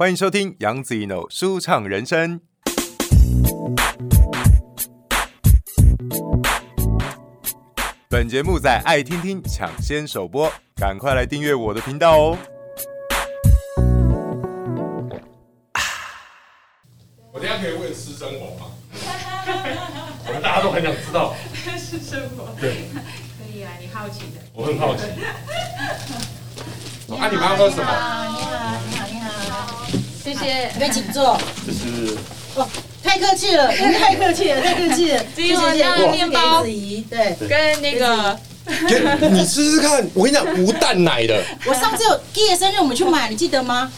欢迎收听杨子一 n 舒畅人生。本节目在爱听听抢先首播，赶快来订阅我的频道哦！我等下可以问私生活吗？我们大家都很想知道私生活。对，可以啊，你好奇的。我很好奇。啊，你们要喝什么？谢谢，你们请坐。这是哦，太客气了，您太客气了，太客气了。今晚上面包子怡，对，跟那个，你试试看，我跟你讲，无蛋奶的。我上次有毕业生日，我们去买，你记得吗？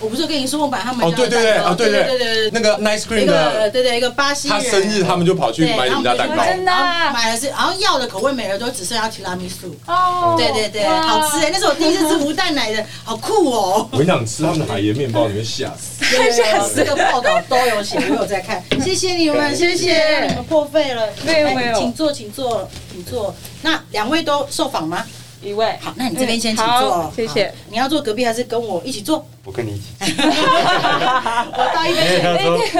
我不是跟你说，我把他们哦，对对对，啊对对对对那个 Nice Cream 一个的，对对一个巴西人，他生日他们就跑去买你们家蛋糕，真的买的是，然后要的口味没了，都只剩下提拉米苏。哦，对对对，好吃哎，那是我第一次吃无蛋奶的，好酷哦。我跟你讲，吃他们的海盐面包，你会吓死。吓死！这个报道都有写，我有在看。谢谢你们，谢谢你们破费了。没有没有，请坐，请坐，请坐。那两位都受访吗？一位。好，那你这边先请坐，谢谢。你要坐隔壁还是跟我一起坐？我跟你一起。我到一边去。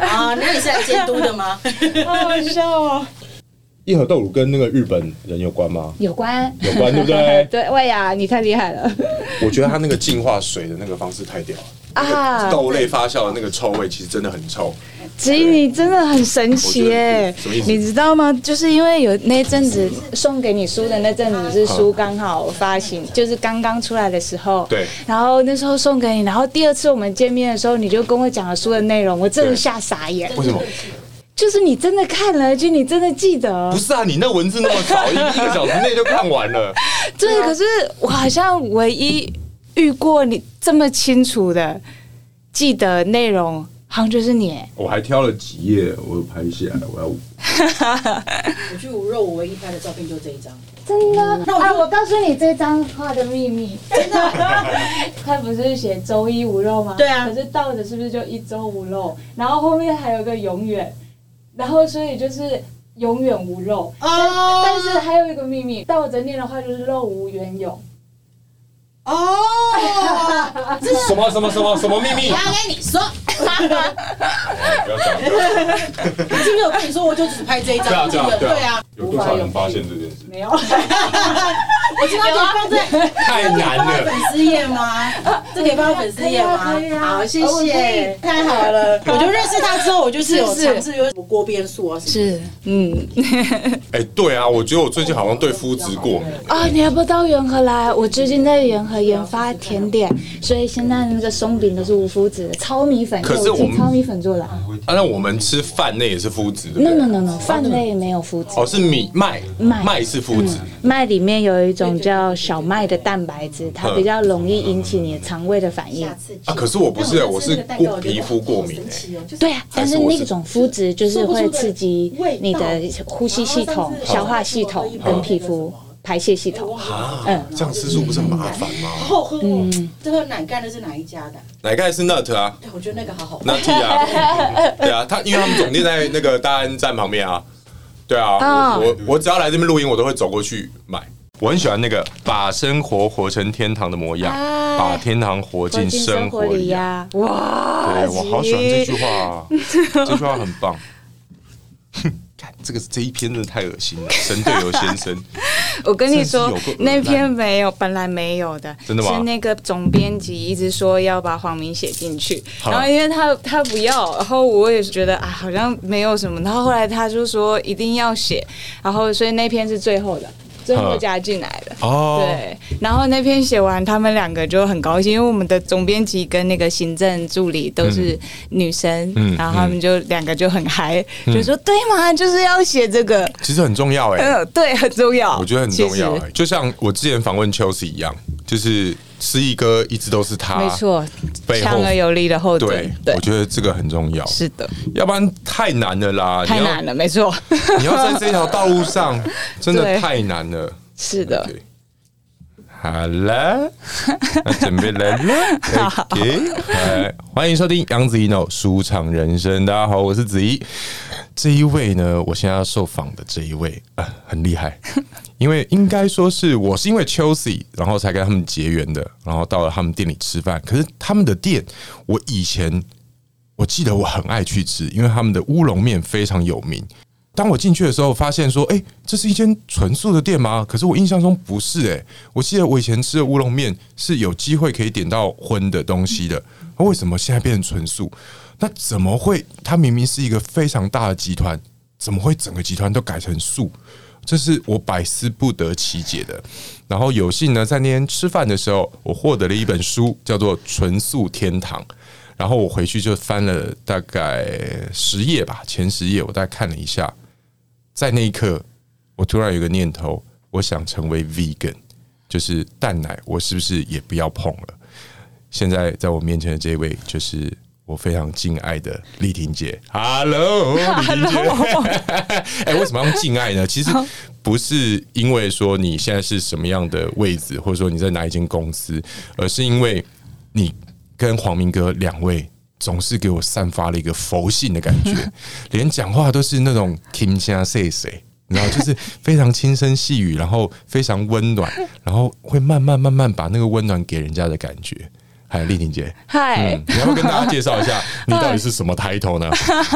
啊，那你是来监督的吗？好好笑哦。一盒豆乳跟那个日本人有关吗？有关，有关，对不对？对，魏雅，你太厉害了。我觉得他那个净化水的那个方式太屌了啊！豆类发酵的那个臭味其实真的很臭。子怡，你真的很神奇耶！什么意思？你知道吗？就是因为有那阵子送给你书的那阵子是书刚好发行，就是刚刚出来的时候。对。然后那时候送给你，然后第二次我们见面的时候，你就跟我讲了书的内容，我真的吓傻眼。为什么？就是你真的看了，就你真的记得。不是啊，你那文字那么少，一一个小时内就看完了。对，可是我好像唯一遇过你这么清楚的记得内容，好像就是你。我还挑了几页，我拍下来，我要。我去无肉，我唯一拍的照片就这一张。真的？那我、啊、我告诉你这张画的秘密。真的？他不是写周一无肉吗？对啊。可是倒着是不是就一周无肉？然后后面还有个永远。然后，所以就是永远无肉，但但是还有一个秘密，倒着念的话就是肉无远永。哦，这是什么什么什么什么秘密？我要跟你说，不要讲。我是不是有跟你说，我就只拍这一张？对啊，对啊，对啊。有多少人发现这件事？没有。我今天可以放在太难了。粉丝页吗？这可以放在粉丝页吗？好，谢谢。太好了，我就认识他之后，我就是有尝试有什么锅边素啊？是，嗯。哎，对啊，我觉得我最近好像对麸质过敏。啊，你还不到元和来？我最近在元和研发甜点，所以现在那个松饼都是无麸质的糙米粉。可是我们糙米粉做的。啊，那我们吃饭类也是麸质的？No No No No，饭类没有麸质。哦，是米麦麦麦是麸质。麦里面有一种叫小麦的蛋白质，它比较容易引起你的肠胃的反应。啊，可是我不是，我是过皮肤过敏哎。对啊，但是那种麸质就是会刺激你的呼吸系统、消化系统跟皮肤。排泄系统啊，嗯，这样吃素不是很麻烦吗？好好喝哦。这个奶盖的是哪一家的？奶盖是 Nut 啊。对，我觉得那个好好喝。Nut 啊，对啊，他因为他们总店在那个大安站旁边啊。对啊，我我只要来这边录音，我都会走过去买。我很喜欢那个把生活活成天堂的模样，把天堂活进生活里呀。哇，对，我好喜欢这句话，这句话很棒。这个这一篇真的太恶心了，神队友先生。我跟你说，那篇没有，本来没有的，真的吗？是那个总编辑一直说要把黄明写进去，然后因为他他不要，然后我也是觉得啊，好像没有什么，然后后来他就说一定要写，然后所以那篇是最后的。最后加进来的。哦，对，然后那篇写完，他们两个就很高兴，因为我们的总编辑跟那个行政助理都是女生，嗯，然后他们就两个就很嗨，就说对嘛？就是要写这个，其实很重要哎，对，很重要，我觉得很重要哎，就像我之前访问 Chelsea 一样，就是思逸哥一直都是他，没错，强而有力的后盾，对，我觉得这个很重要，是的，要不然太难了啦，太难了，没错，你要在这条道路上 真的太难了。是的，好了，准备来了。OK，来欢迎收听杨子怡 NO 舒畅人生。大家好，我是子怡。这一位呢，我现在要受访的这一位啊，很厉害。因为应该说是我是因为 Chelsea，然后才跟他们结缘的，然后到了他们店里吃饭。可是他们的店，我以前我记得我很爱去吃，因为他们的乌龙面非常有名。当我进去的时候，发现说：“哎，这是一间纯素的店吗？”可是我印象中不是哎，我记得我以前吃的乌龙面是有机会可以点到荤的东西的。那为什么现在变成纯素？那怎么会？它明明是一个非常大的集团，怎么会整个集团都改成素？这是我百思不得其解的。然后有幸呢，在那天吃饭的时候，我获得了一本书，叫做《纯素天堂》。然后我回去就翻了大概十页吧，前十页我大概看了一下。在那一刻，我突然有个念头，我想成为 vegan，就是蛋奶，我是不是也不要碰了？现在在我面前的这位，就是我非常敬爱的丽婷姐。Hello，丽婷姐。哎，为什么要用敬爱呢？其实不是因为说你现在是什么样的位置，或者说你在哪一间公司，而是因为你跟黄明哥两位。总是给我散发了一个佛性的感觉，连讲话都是那种轻声细语，你知道，就是非常轻声细语，然后非常温暖，然后会慢慢慢慢把那个温暖给人家的感觉。嗨，丽婷姐，嗨，你要跟大家介绍一下，你到底是什么抬头呢？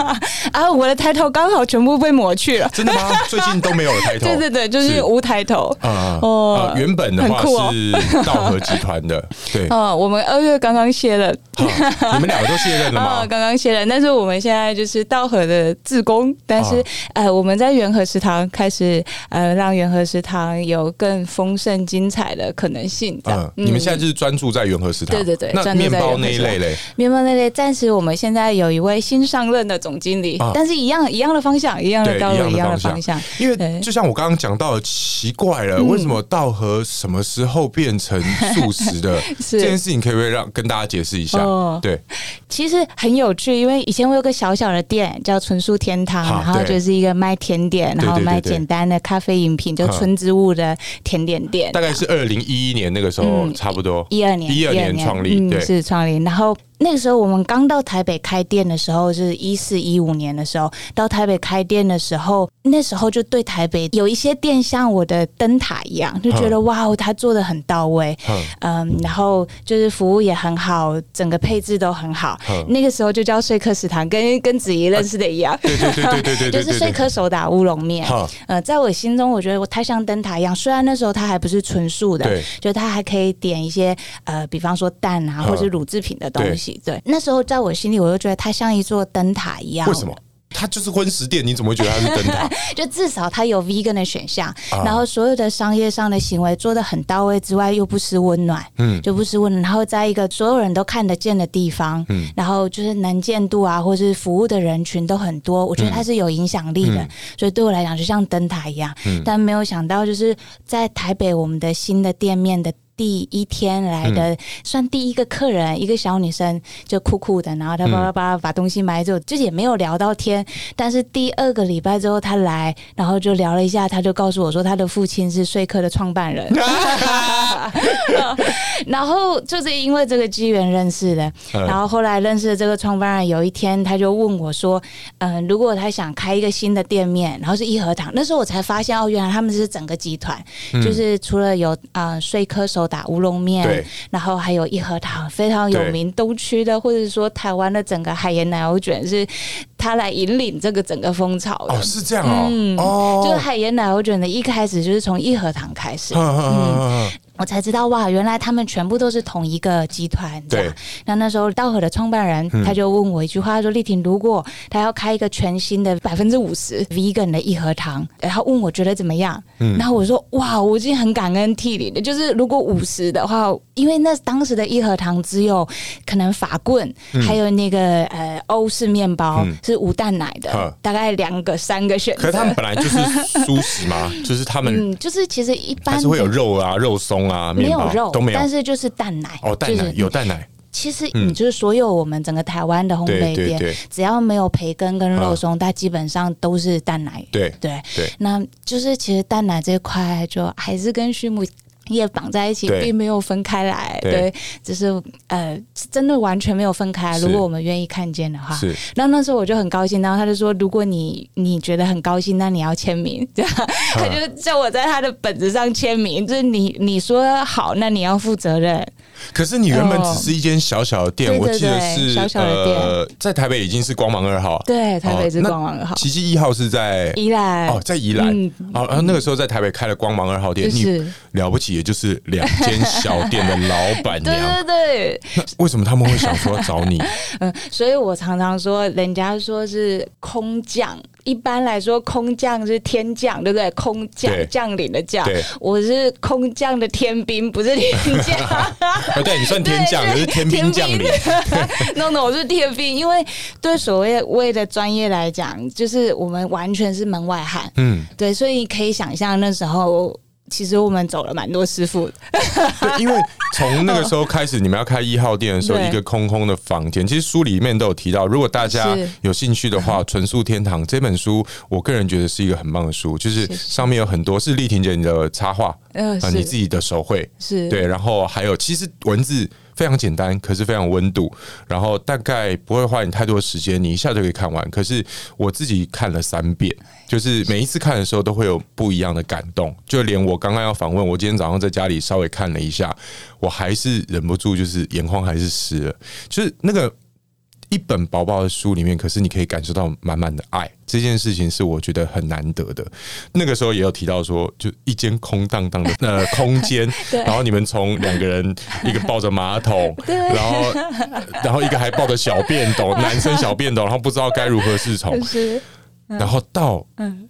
啊，我的抬头刚好全部被抹去了，真的吗？最近都没有了抬头？对对对，就是无抬头啊哦。原本的话是道和集团的，对啊，我们二月刚刚卸任，你们两个都卸任了吗？刚刚卸任，但是我们现在就是道和的自工，但是呃，我们在元和食堂开始呃，让元和食堂有更丰盛精彩的可能性。嗯，你们现在就是专注在元和食堂，对对对。那面包那一类嘞？面包那类，暂时我们现在有一位新上任的总经理，啊、但是一样一样的方向，一样的道路，一样的方向。因为就像我刚刚讲到的，奇怪了，为什么道和什么时候变成素食的？这件事情可不可以让跟大家解释一下？哦、对，其实很有趣，因为以前我有个小小的店叫纯素天堂，然后就是一个卖甜点，然后卖简单的咖啡饮品，就纯植物的甜点店。大概是二零一一年那个时候，差不多。一二年，一二年创立。嗯，是窗帘。然后那个时候我们刚到台北开店的时候，是一四一五年的时候到台北开店的时候，那时候就对台北有一些店像我的灯塔一样，就觉得哇哦，他做的很到位，嗯，然后就是服务也很好，整个配置都很好。那个时候就叫说客食堂，跟跟子怡认识的一样，对对对对对 对，就是说客手打乌龙面。呃，在我心中，我觉得我它像灯塔一样，虽然那时候它还不是纯素的，对，就它还可以点一些呃，比方说蛋啊，或者是乳制品的东西。对，那时候在我心里，我就觉得它像一座灯塔一样。为什么？它就是荤食店，你怎么会觉得它是灯塔？就至少它有 vegan 的选项，然后所有的商业上的行为做的很到位之外，又不失温暖，嗯，就不失温暖。然后在一个所有人都看得见的地方，嗯，然后就是能见度啊，或是服务的人群都很多，我觉得它是有影响力的。所以对我来讲，就像灯塔一样。但没有想到，就是在台北，我们的新的店面的。第一天来的算第一个客人，一个小女生就酷酷的，然后她叭叭叭把东西买走，就也没有聊到天。但是第二个礼拜之后她来，然后就聊了一下，她就告诉我说她的父亲是说客的创办人，然后就是因为这个机缘认识的。然后后来认识了这个创办人，有一天他就问我说：“嗯，如果他想开一个新的店面，然后是一和堂，那时候我才发现哦，原来他们是整个集团，就是除了有啊说客手。”打乌龙面，然后还有一和堂非常有名，东区的或者说台湾的整个海盐奶油卷是他来引领这个整个风潮的。哦，是这样哦，嗯，哦，就是海盐奶油卷的一开始就是从一和堂开始，嗯。我才知道哇，原来他们全部都是同一个集团。对，那那时候道和的创办人他就问我一句话，他说：“丽婷，如果他要开一个全新的百分之五十 vegan 的一盒糖，然后问我觉得怎么样？”嗯，然后我说：“哇，我已经很感恩涕零的。就是如果五十的话，因为那当时的一和堂只有可能法棍，还有那个呃欧式面包是无蛋奶的，大概两个三个选择。可是他们本来就是素食嘛？就是他们，嗯，就是其实一般还是会有肉啊，肉松。啊，没有肉，都没有，但是就是蛋奶哦，蛋奶有蛋奶。其实你就是所有我们整个台湾的烘焙店，只要没有培根跟肉松，它基本上都是蛋奶。对对。对，那就是其实蛋奶这块就还是跟畜牧业绑在一起，并没有分开来。对对，只是呃，真的完全没有分开。如果我们愿意看见的话，是然后那时候我就很高兴，然后他就说，如果你你觉得很高兴，那你要签名，对吧，他就叫我在他的本子上签名，就是你你说好，那你要负责任。可是你原本只是一间小小的店，哦。我记得对对对是小小的店。呃，在台北已经是光芒二号，对，台北是光芒二号，奇迹一号是在宜兰。哦，在宜兰。嗯。哦，然后那个时候在台北开了光芒二号店，就是。你了不起，也就是两间小店的老板娘。对。对，那为什么他们会想说要找你？嗯，所以我常常说，人家说是空降，一般来说空降是天降，对不对？空降对降临的降，我是空降的天兵，不是天降。哦，对你算天降，可是天兵降临。no no，我是天兵，因为对所谓为的专业来讲，就是我们完全是门外汉。嗯，对，所以你可以想象那时候。其实我们走了蛮多师傅，对，因为从那个时候开始，你们要开一号店的时候，一个空空的房间。其实书里面都有提到，如果大家有兴趣的话，《纯素天堂》这本书，我个人觉得是一个很棒的书，就是上面有很多是丽婷姐你的插画，呃，啊，是。你自己的手绘，是。对，然后还有其实文字非常简单，可是非常温度，然后大概不会花你太多时间，你一下就可以看完。可是我自己看了三遍，就是每一次看的时候都会有不一样的感动，就连我刚刚要访问，我今天早上在家里稍微看了一下，我还是忍不住，就是眼眶还是湿了，就是那个。一本薄薄的书里面，可是你可以感受到满满的爱，这件事情是我觉得很难得的。那个时候也有提到说，就一间空荡荡的 呃空间，然后你们从两个人，一个抱着马桶，然后然后一个还抱着小便斗，男生小便斗，然后不知道该如何是从，是，然后到嗯，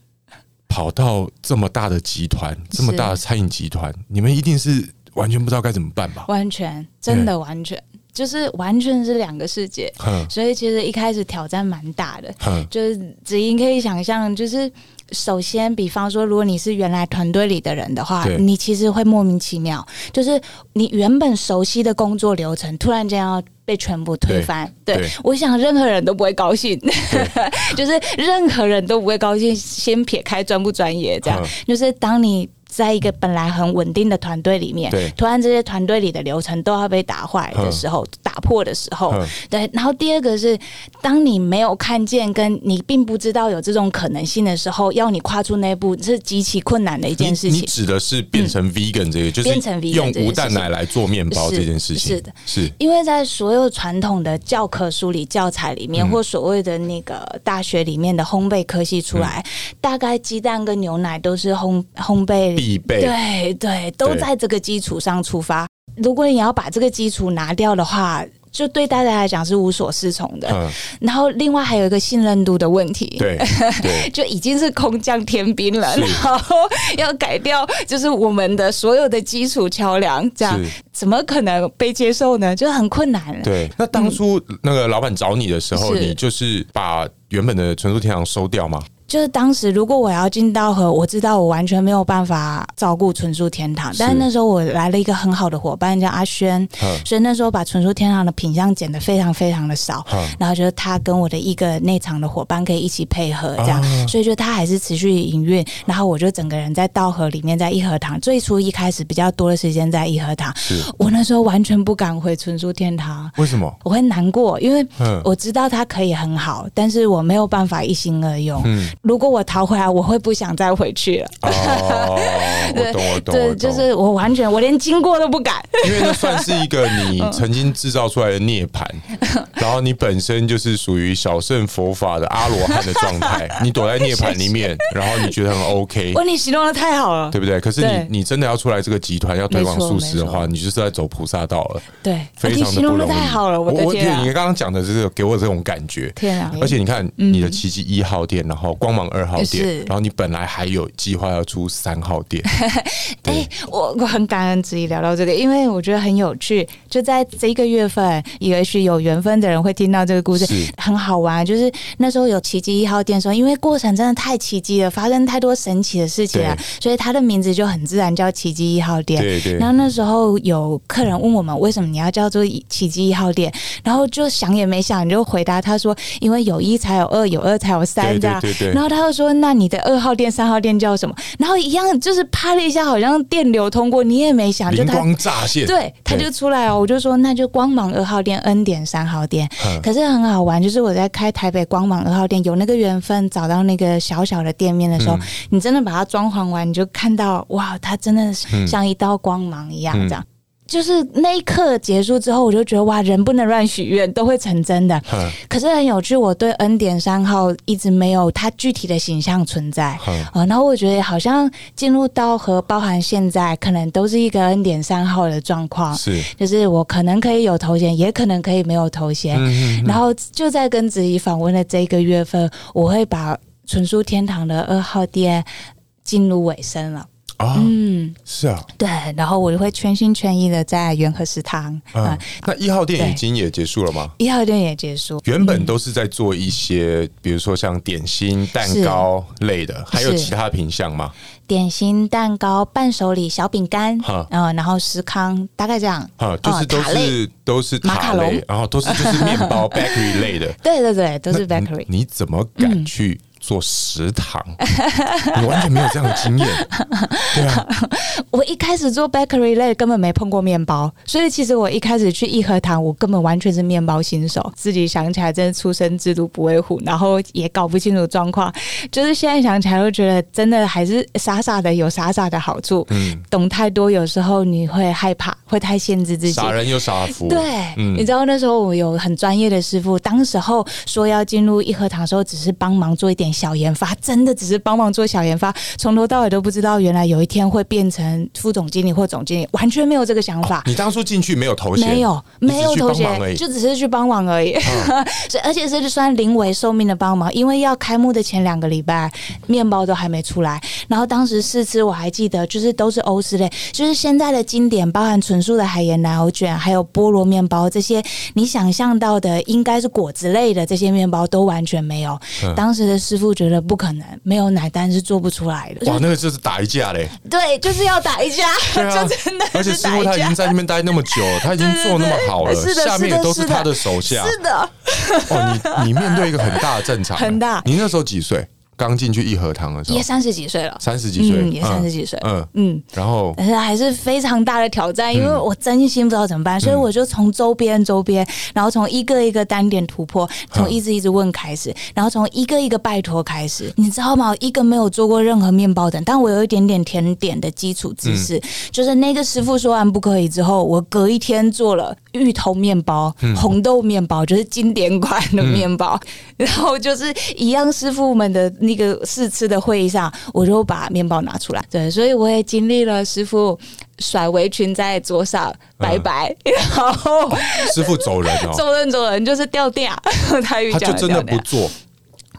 跑到这么大的集团，这么大的餐饮集团，你们一定是完全不知道该怎么办吧？完全真的完全就是完全是两个世界，哼所以其实一开始挑战蛮大的。哼，就是子英可以想象，就是首先，比方说，如果你是原来团队里的人的话，你其实会莫名其妙，就是你原本熟悉的工作流程，突然间要被全部推翻。对我想任何人都不会高兴，就是任何人都不会高兴。先撇开专不专业，这样嗯就是当你。在一个本来很稳定的团队里面对，突然这些团队里的流程都要被打坏的时候，打破的时候嗯，对。然后第二个是，当你没有看见，跟你并不知道有这种可能性的时候，要你跨出那一步是极其困难的一件事情。你你指的是变成 vegan 这个，就是变成 vegan 用无蛋奶来做面包这件事情，是是的，是。因为在所有传统的教科书里、教材里面，嗯。或所谓的那个大学里面的烘焙科系出来，大概鸡蛋跟牛奶都是烘烘焙必备。对对，都在这个基础上出发。如果你要把这个基础拿掉的话，就对大家来讲是无所适从的。嗯，然后另外还有一个信任度的问题。对对，就已经是空降天兵了，然后要改掉，就是我们的所有的基础桥梁，这样怎么可能被接受呢？就很困难。对。那当初那个老板找你的时候，是你就是把原本的纯素天堂收掉吗？就是当时如果我要进稻禾，我知道我完全没有办法照顾纯素天堂，但是那时候我来了一个很好的伙伴叫阿轩，嗯所以那时候把纯素天堂的品相减得非常非常的少，嗯然后就是他跟我的一个内场的伙伴可以一起配合这样，啊。所以就他还是持续营运，然后我就整个人在稻禾里面，在义和堂，最初一开始比较多的时间在义和堂，我那时候完全不敢回纯素天堂。为什么？我会难过，因为嗯。我知道他可以很好，但是我没有办法一心二用。嗯如果我逃回来，我会不想再回去了。哦，我 懂我懂，对，就是我完全，我连经过都不敢。因为那算是一个你曾经制造出来的涅槃，然后你本身就是属于小乘佛法的阿罗汉的状态，你躲在涅槃里面，然后你觉得很 OK，哇，你形容的太好了。对不对？可是你你真的要出来这个集团要推广素食的话，你就是在走菩萨道了，对，非常的不容易。太好了，我的我你！刚刚讲的就是给我这种感觉。天啊！而且你看，你的奇迹一号店，然后光芒二号店是，然后你本来还有计划要出三号店，哎、我我很感恩自己聊到这个，因为我觉得很有趣。就在这个月份，也许有缘分的人会听到这个故事，很好玩。就是那时候有奇迹一号店的时候，因为过程真的太奇迹了，发生太多神奇的事情了，所以它的名字就很自然叫奇迹一号店。对对然后那时候有客人问我们为什么你要叫做奇迹一号店，然后就想也没想你就回答他说，因为有一才有二，有二才有三对这样。对对对。然后他就说：“那你的二号店、三号店叫什么？”然后一样就是啪了一下，好像电流通过，你也没想，就灵光乍现，对，他就出来哦。我就说：“那就光芒二号店、恩典三号店。”可是很好玩，就是我在开台北光芒二号店，有那个缘分找到那个小小的店面的时候，你真的把它装潢完，你就看到哇，它真的像一道光芒一样这样。就是那一刻结束之后，我就觉得哇，人不能乱许愿，都会成真的。可是很有趣，我对恩典三号一直没有它具体的形象存在啊。然后我觉得好像进入到和包含现在，可能都是一个恩典三号的状况。是，就是我可能可以有头衔，也可能可以没有头衔。然后就在跟子怡访问的这个月份，我会把纯书天堂的二号店进入尾声了。啊，嗯，是啊，对，然后我就会全心全意的在元和食堂啊。那一号店已经也结束了吗？一号店也结束。原本都是在做一些，比如说像点心、蛋糕类的，还有其他品相吗？点心、蛋糕、伴手礼、小饼干，嗯，然后司康，大概这样。啊，就是都是都是马卡龙，然后都是就是面包 bakery 类的。对对对，都是 bakery。你怎么敢去？做食堂，你完全没有这样的经验，对啊。我一开始做 bakery 类根本没碰过面包，所以其实我一开始去义和堂，我根本完全是面包新手。自己想起来，真的初生之犊不畏虎，然后也搞不清楚状况。就是现在想起来，都觉得真的还是傻傻的，有傻傻的好处。嗯，懂太多，有时候你会害怕，会太限制自己。傻人有傻福。对，嗯、你知道那时候我有很专业的师傅，当时候说要进入义和堂的时候，只是帮忙做一点。小研发真的只是帮忙做小研发，从头到尾都不知道原来有一天会变成副总经理或总经理，完全没有这个想法。哦、你当初进去没有头衔？没有，没有头衔，就只是去帮忙而已。嗯、而且是算临危受命的帮忙，因为要开幕的前两个礼拜，面包都还没出来。然后当时试吃，我还记得就是都是欧式类，就是现在的经典，包含纯素的海盐奶油卷，还有菠萝面包这些，你想象到的应该是果子类的这些面包都完全没有。嗯、当时的师傅。觉得不可能，没有奶单是做不出来的。哇，那个就是打一架嘞！对，就是要打一架，就真的。而且师傅他已经在那边待那么久，他已经做那么好了，下面也都是他的手下。是的。哦，你你面对一个很大的战场，很大。你那时候几岁？刚进去义和堂的时候，也三十几岁了，三十几岁，也三十几岁，嗯嗯，然后但是还是非常大的挑战，因为我真心不知道怎么办，所以我就从周边周边，然后从一个一个单点突破，从一直一直问开始，然后从一个一个拜托开始，你知道吗？一个没有做过任何面包的，但我有一点点甜点的基础知识，就是那个师傅说完不可以之后，我隔一天做了芋头面包、红豆面包，就是经典款的面包，然后就是一样师傅们的那个试吃的会议上，我就把面包拿出来。对，所以我也经历了师傅甩围裙在桌上拜拜，嗯、然后师傅走人哦，走人走人就是掉掉，他他就真的不做。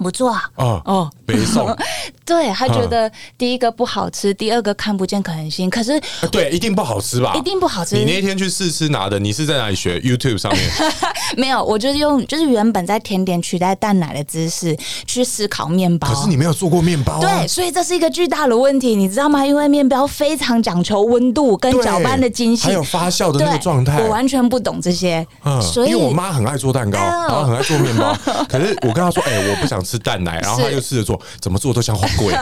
不做啊！哦哦，没送。对，他觉得第一个不好吃，第二个看不见可能性。可是对，一定不好吃吧？一定不好吃。你那天去试吃拿的，你是在哪里学？YouTube 上面？没有，我就是用就是原本在甜点取代蛋奶的姿势去思考面包。可是你没有做过面包，对，所以这是一个巨大的问题，你知道吗？因为面包非常讲求温度跟搅拌的精细，还有发酵的那个状态。我完全不懂这些，嗯所以因为我妈很爱做蛋糕，然后很爱做面包。可是我跟她说，哎，我不想吃蛋奶，然后。她又试着做，怎么做都像花贵，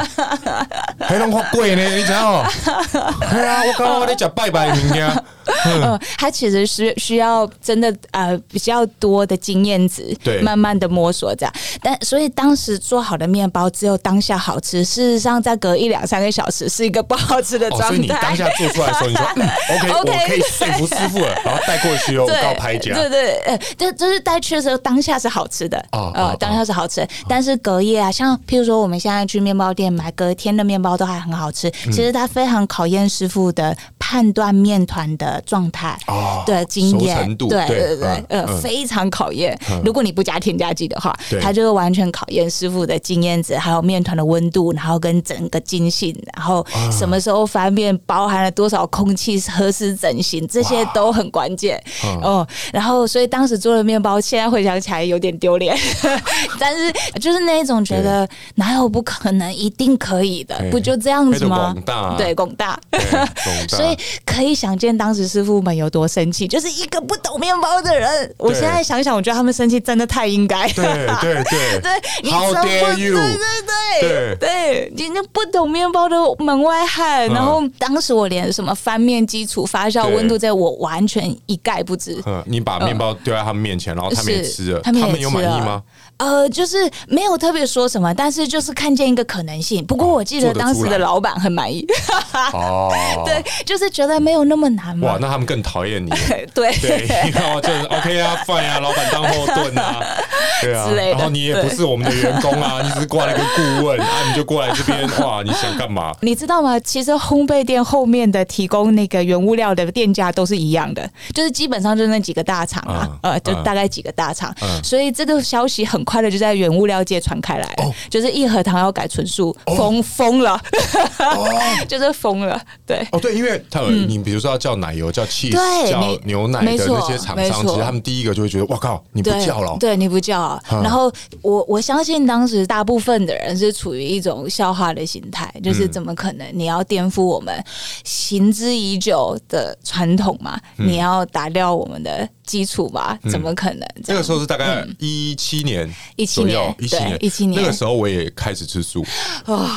还能花贵呢？你知道？哎呀，我刚刚在讲拜拜明天。嗯，他其实是需要真的呃比较多的经验值，对，慢慢的摸索这样。但所以当时做好的面包只有当下好吃，事实上再隔一两三个小时是一个不好吃的 状态。所以你当下做出来的时候，你说 OK，我可以说服师傅了，然后带过去哦，我告拍家。对对，呃，就就是带去的时候当下是好吃的呃，当下是好吃，但是隔夜啊，像譬如说我们现在去面包店买隔天的面包都还很好吃，其实它非常考验师傅的判断面团的状态哦，对，经验，对对对，呃，非常考验。如果你不加添加剂的话，它就会完全考验师傅的经验值，还有面团的温度，然后跟整个筋性，然后什么时候翻面，包含了多少空气，何时整形，这些都很关键。哦。然后，所以当时做的面包，现在回想起来有点丢脸，但是就是那一种觉得哪有不可能，一定可以的，不就这样子吗？对，广大，所以可以想见当时。时师傅们有多生气，就是一个不懂面包的人。我现在想想，我觉得他们生气真的太应该。对对对 对，How dare you？对对对对，你那不懂面包的门外汉。然后当时我连什么翻面基础、发酵温度，在我完全一概不知。嗯，你把面包丢在他们面前，然后他们也吃了，他们有满意吗？呃，就是没有特别说什么，但是就是看见一个可能性。不过我记得当时的老板很满意。哦，对，就是觉得没有那么难嘛。哇，那他们更讨厌你。对对，然后就是 OK 啊，fine 啊，老板当后盾啊，对啊。然后你也不是我们的员工啊，你只是挂了一个顾问啊，你就过来这边哇，你想干嘛？你知道吗？其实烘焙店后面的提供那个原物料的店家都是一样的，就是基本上就那几个大厂啊，呃，就大概几个大厂。所以这个消息很快的就在原物料界传开来，就是一盒糖要改纯素，疯疯了，就是疯了。对，哦对，因为他有你比如说要叫奶油、叫 cheese、叫牛奶的那些厂商，其实他们第一个就会觉得，哇靠，你不叫了，对，你不叫。然后我我相信当时大部分的人是处于一种笑话的心态，就是怎么可能你要颠覆我们行之已久的传统嘛？你要打掉我们的。基础吧，怎么可能？那个时候是大概一七年，一七年，一七年，一七年。那个时候我也开始吃素，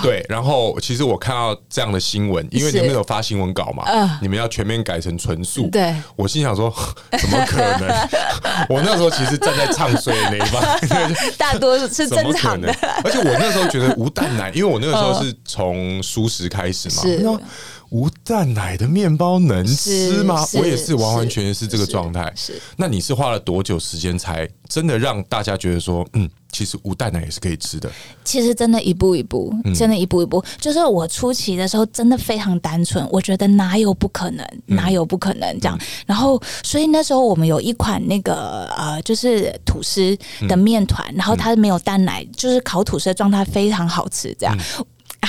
对。然后其实我看到这样的新闻，因为你们有发新闻稿嘛，你们要全面改成纯素。对，我心想说，怎么可能？我那时候其实站在唱衰的那一方，大多数是正常的。而且我那时候觉得无蛋奶，因为我那个时候是从素食开始嘛，是。无蛋奶的面包能吃吗？我也是完完全全是这个状态。是，那你是花了多久时间才真的让大家觉得说，嗯，其实无蛋奶也是可以吃的？其实真的一步一步，真的一步一步。就是我初期的时候真的非常单纯，我觉得哪有不可能，哪有不可能这样。然后，所以那时候我们有一款那个呃，就是吐司的面团，然后它没有蛋奶，就是烤吐司的状态非常好吃，这样。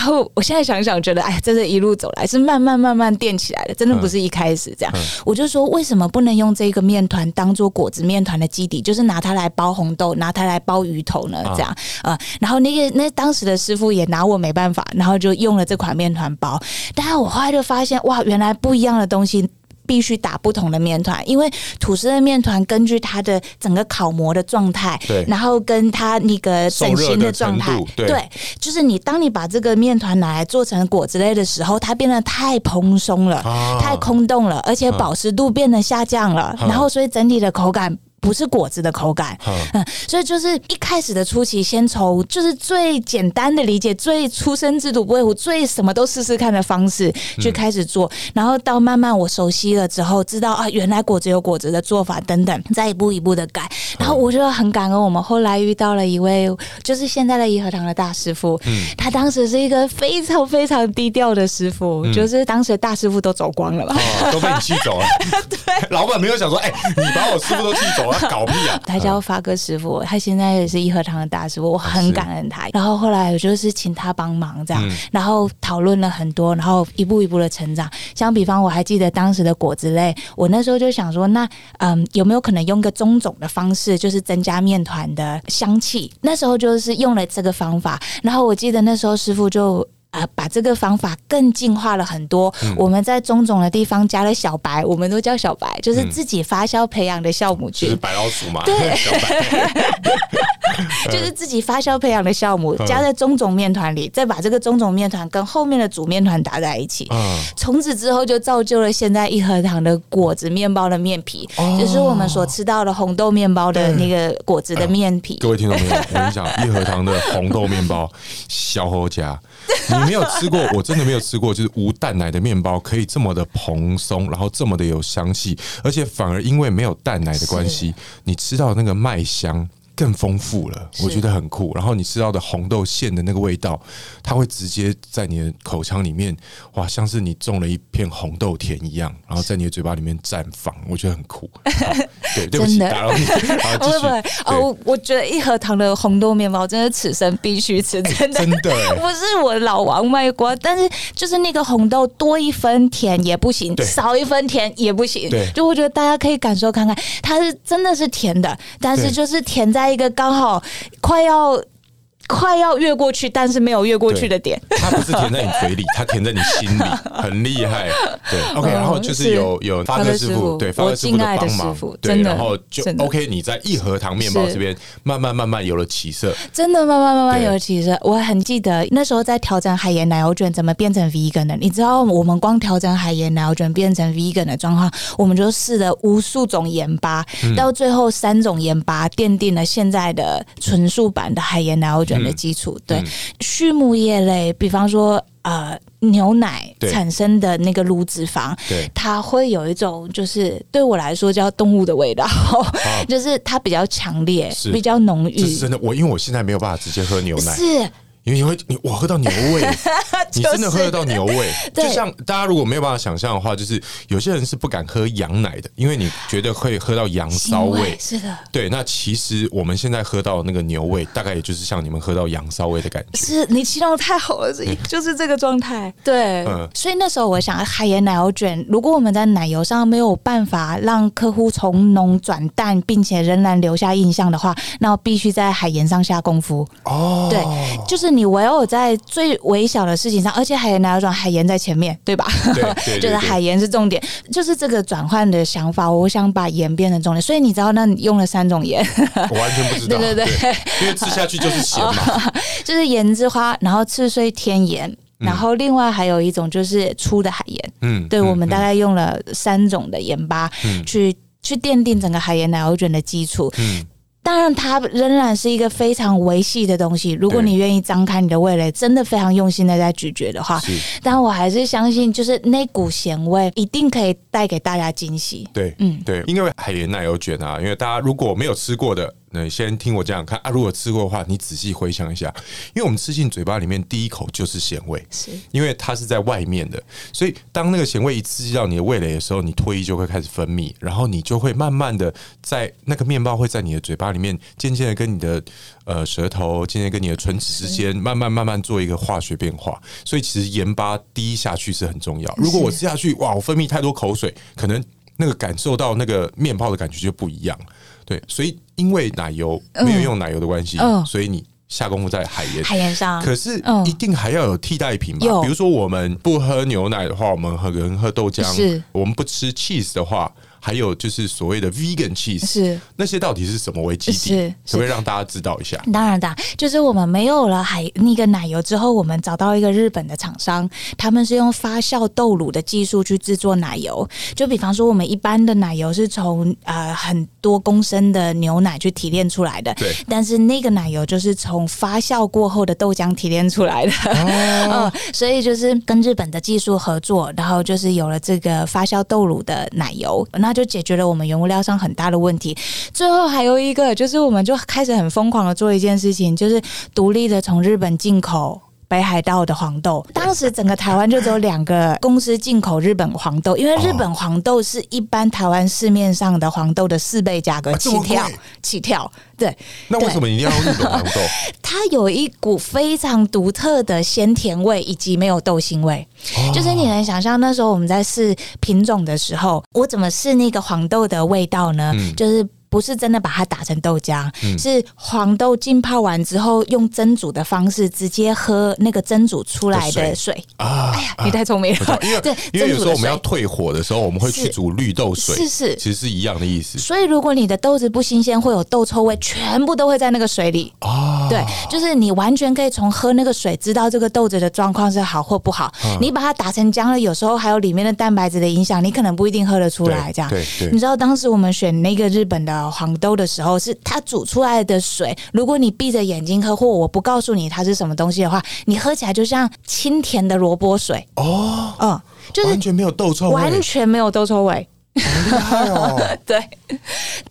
然后我现在想想，觉得哎呀，真的一路走来是慢慢慢慢垫起来的，真的不是一开始这样。我就说，为什么不能用这个面团当做果子面团的基底，就是拿它来包红豆，拿它来包鱼头呢？这样啊，然后那个那当时的师傅也拿我没办法，然后就用了这款面团包。但是我后来就发现，哇，原来不一样的东西。必须打不同的面团，因为吐司的面团根据它的整个烤模的状态，对，然后跟它那个整形的状态，对，对，就是你当你把这个面团拿来做成果之类的时候，它变得太蓬松了，啊、太空洞了，而且保湿度变得下降了，啊、然后所以整体的口感。不是果子的口感，嗯，所以就是一开始的初期，先从就是最简单的理解，最初生之犊不畏虎，最什么都试试看的方式去开始做，然后到慢慢我熟悉了之后，知道啊，原来果子有果子的做法等等，再一步一步的改，然后我就很感恩，我们后来遇到了一位就是现在的颐和堂的大师傅，嗯，他当时是一个非常非常低调的师傅，就是当时的大师傅都走光了嘛，都被你气走了，对，老板没有想说，哎，你把我师傅都气走了。搞屁啊！他叫发哥师傅，他现在也是义和堂的大师傅，我很感恩他。然后后来我就是请他帮忙这样，然后讨论了很多，然后一步一步的成长。像比方，我还记得当时的果子类，我那时候就想说，那嗯，有没有可能用个中种的方式，就是增加面团的香气？那时候就是用了这个方法。然后我记得那时候师傅就。啊，把这个方法更进化了很多。嗯、我们在中种的地方加了小白，我们都叫小白，就是自己发酵培养的酵母菌，就是白老鼠嘛。对，就是自己发酵培养的酵母，加在中种面团里，再把这个中种面团跟后面的煮面团打在一起。从、嗯、此之后就造就了现在一和堂的果子面包的面皮，哦、就是我们所吃到的红豆面包的那个果子的面皮。各位听众朋友，我跟你讲，义和堂的红豆面包，小侯家。你没有吃过，我真的没有吃过，就是无蛋奶的面包可以这么的蓬松，然后这么的有香气，而且反而因为没有蛋奶的关系，你吃到那个麦香。更丰富了，我觉得很酷。然后你吃到的红豆馅的那个味道，它会直接在你的口腔里面，哇，像是你种了一片红豆田一样，然后在你的嘴巴里面绽放，我觉得很酷。对，对不起，打扰你。不会不会哦，我觉得义和堂的红豆面包真的此生必须吃，真的真的不是我老王卖瓜，但是就是那个红豆多一分甜也不行，少一分甜也不行。对，就我觉得大家可以感受看看，它是真的是甜的，但是就是甜在。一个刚好快要快要越过去，但是没有越过去的点。它不是填在你嘴里，它填在你心里，很厉害。对，OK，然后就是有有发哥师傅，对，发哥师傅的帮忙，对，然后就 OK，你在一盒堂面包这边慢慢慢慢有了起色，真的慢慢慢慢有了起色。我很记得那时候在调整海盐奶油卷怎么变成 vegan 的，你知道，我们光调整海盐奶油卷变成 vegan 的状况，我们就试了无数种盐巴，到最后三种盐巴奠定了现在的纯素版的海盐奶油卷。的基础对，畜牧业类，比方说呃牛奶产生的那个乳脂肪，对，它会有一种就是对我来说叫动物的味道，就是它比较强烈，比较浓郁。是真的，我因为我现在没有办法直接喝牛奶。是。因为你会你我喝到牛味，你真的喝得到牛味，就像大家如果没有办法想象的话，就是有些人是不敢喝羊奶的，因为你觉得会喝到羊骚味。是的，对。那其实我们现在喝到那个牛味，大概也就是像你们喝到羊骚味的感觉。是你形容太好了，就是这个状态。对，所以那时候我想，海盐奶油卷，如果我们在奶油上没有办法让客户从浓转淡，并且仍然留下印象的话，那我必须在海盐上下功夫。哦，对，就是。你唯有在最微小的事情上，而且海盐哪有种海盐在前面对吧？对，对，对，就是海盐是重点，就是这个转换的想法。我想把盐变成重点，所以你知道，那你用了三种盐，我完全不知道。对对对，对，因为吃下去就是咸嘛，就是盐之花，然后赤穗天盐，然后另外还有一种就是粗的海盐。嗯，对，我们大概用了三种的盐巴去、嗯、去奠定整个海盐奶油卷的基础。嗯。当然，它仍然是一个非常维系的东西。如果你愿意张开你的味蕾，真的非常用心的在咀嚼的话，但我还是相信，就是那股咸味一定可以带给大家惊喜。对，嗯，对，因为海盐奶油卷啊，因为大家如果没有吃过的。那先听我讲讲看啊！如果吃过的话，你仔细回想一下，因为我们吃进嘴巴里面第一口就是咸味，是因为它是在外面的，所以当那个咸味一刺激到你的味蕾的时候，你唾液就会开始分泌，然后你就会慢慢的在那个面包会在你的嘴巴里面渐渐的跟你的呃舌头渐渐跟你的唇齿之间慢慢慢慢做一个化学变化，所以其实盐巴滴下去是很重要。如果我吃下去哇，我分泌太多口水，可能那个感受到那个面包的感觉就不一样。对，所以因为奶油没有用奶油的关系，嗯，所以你下功夫在海盐海盐上。可是一定还要有替代品吧？比如说我们不喝牛奶的话，我们可能喝豆浆；我们不吃 cheese 的话。还有就是所谓的 vegan cheese，是那些到底是什么为基底？可不可以让大家知道一下？当然的，就是我们没有了海那个奶油之后，我们找到一个日本的厂商，他们是用发酵豆乳的技术去制作奶油。就比方说，我们一般的奶油是从呃很多公升的牛奶去提炼出来的，对。但是那个奶油就是从发酵过后的豆浆提炼出来的，哦。所以就是跟日本的技术合作，然后就是有了这个发酵豆乳的奶油。那那就解决了我们原物料上很大的问题。最后还有一个，就是我们就开始很疯狂的做一件事情，就是独立的从日本进口北海道的黄豆。当时整个台湾就只有两个公司进口日本黄豆，因为日本黄豆是一般台湾市面上的黄豆的四倍价格起跳，起跳。对，那为什么一定要用日本黄豆？它有一股非常独特的鲜甜味，以及没有豆腥味。哦、就是你能想象那时候我们在试品种的时候，我怎么试那个黄豆的味道呢？嗯、就是。不是真的把它打成豆浆，嗯、是黄豆浸泡完之后，用蒸煮的方式直接喝那个蒸煮出来的水啊！哎呀，你太聪明了，因为对，因为有时候我们要退火的时候，我们会去煮绿豆水，是是，其实是一样的意思。所以如果你的豆子不新鲜，会有豆臭味，全部都会在那个水里啊。对，就是你完全可以从喝那个水知道这个豆子的状况是好或不好。啊、你把它打成浆了，有时候还有里面的蛋白质的影响，你可能不一定喝得出来。这样，对对，你知道当时我们选那个日本的。黄豆的时候，是它煮出来的水。如果你闭着眼睛喝，或我不告诉你它是什么东西的话，你喝起来就像清甜的萝卜水哦，嗯，就是完全没有豆臭味，完全没有豆臭味。厉害哦！对，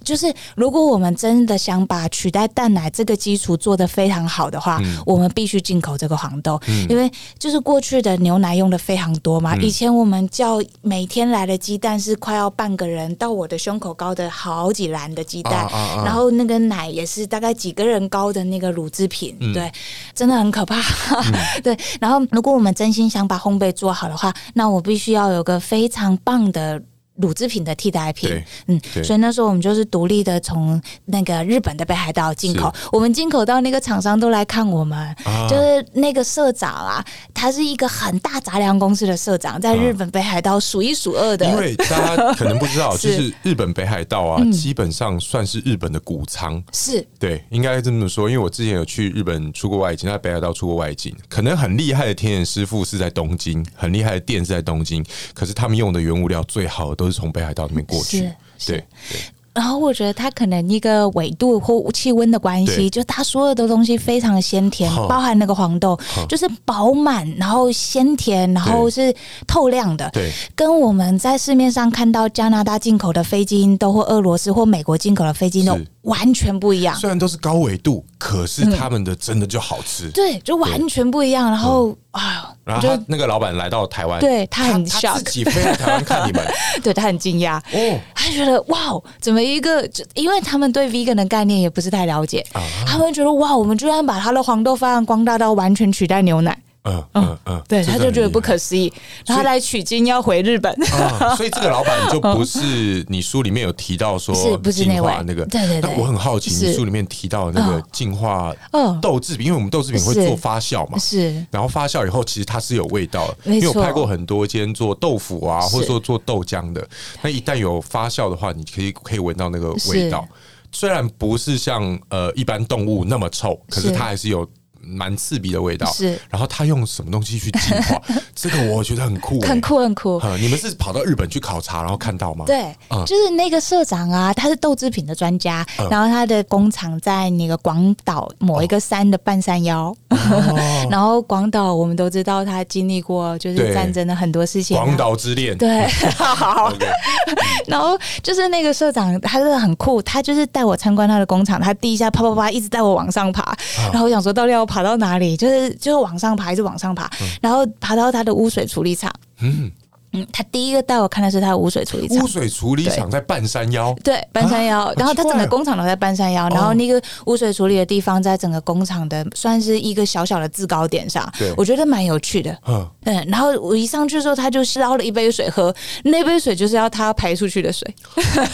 就是如果我们真的想把取代蛋奶这个基础做得非常好的话，嗯、我们必须进口这个黄豆，嗯、因为就是过去的牛奶用的非常多嘛。嗯、以前我们叫每天来的鸡蛋是快要半个人到我的胸口高的好几篮的鸡蛋，啊啊啊然后那个奶也是大概几个人高的那个乳制品，嗯、对，真的很可怕。嗯、对，然后如果我们真心想把烘焙做好的话，那我必须要有个非常棒的。乳制品的替代品。嗯，所以那时候我们就是独立的从那个日本的北海道进口，我们进口到那个厂商都来看我们，啊。就是那个社长啊，他是一个很大杂粮公司的社长，在日本北海道数一数二的。因为大家可能不知道，是就是。日本北海道啊，嗯。基本上算是日本的谷仓。是。对，应该这么说，因为我之前有去日本出过外景，在北海道出过外景，可能很厉害的天眼师傅是在东京，很厉害的店是在东京，可是他们用的原物料最好的都是从北海道那边过去。对对，然后我觉得它可能一个纬度或气温的关系，就它所有的东西非常的鲜甜，包含那个黄豆，就是饱满，然后鲜甜，然后是透亮的。对，跟我们在市面上看到加拿大进口的非基因豆或俄罗斯或美国进口的非基因豆完全不一样。虽然都是高纬度，可是他们的真的就好吃。对，就完全不一样。然后啊，然后他那个老板来到台湾，对他很他自己飞来台湾看你们 对他很惊讶。哦，他觉得哇，怎么一个？就因为他们对 vegan 的概念也不是太了解，啊他们觉得哇，我们居然把他的黄豆发扬光大到完全取代牛奶，嗯嗯嗯，对，他就觉得不可思议。然后他来取经要回日本，啊，所以这个老板就不是你书里面有提到说是不是那位进化那个？对对对那我很好奇，你书里面提到的那个嗯进化嗯豆制品，因为我们豆制品会做发酵嘛，是然后发酵以后，其实它是有味道的。因为我拍过很多间做豆腐啊，或者说做豆浆的，那一旦有发酵的话，你可以可以闻到那个味道。虽然不是像呃一般动物那么臭，可是是它还是有蛮刺鼻的味道。是然后他用什么东西去净化？这个我觉得很酷、欸，很酷很酷。啊！你们是跑到日本去考察，然后看到吗？对，嗯就是那个社长啊，他是豆制品的专家，嗯然后他的工厂在那个广岛某一个山的半山腰，哦 然后广岛我们都知道他经历过就是战争的很多事情、啊，广岛之恋。对，然后就是那个社长，他真的很酷，他就是带我参观他的工厂，他第一下啪啪啪一直带我往上爬，然后我想说到底要爬到哪里，就是就是往上爬，一直往上爬，然后爬到他的污水处理厂。嗯，嗯，他第一个带我看的是他污水处理厂污。水处理厂在半山腰。对，半山腰，啊然后他整个工厂都在半山腰，然后那个污水处理的地方在整个工厂的算是一个小小的制高点上对，我觉得蛮有趣的。嗯，嗯，然后我一上去的时候，他就烧了一杯水喝，那杯水就是要他排出去的水，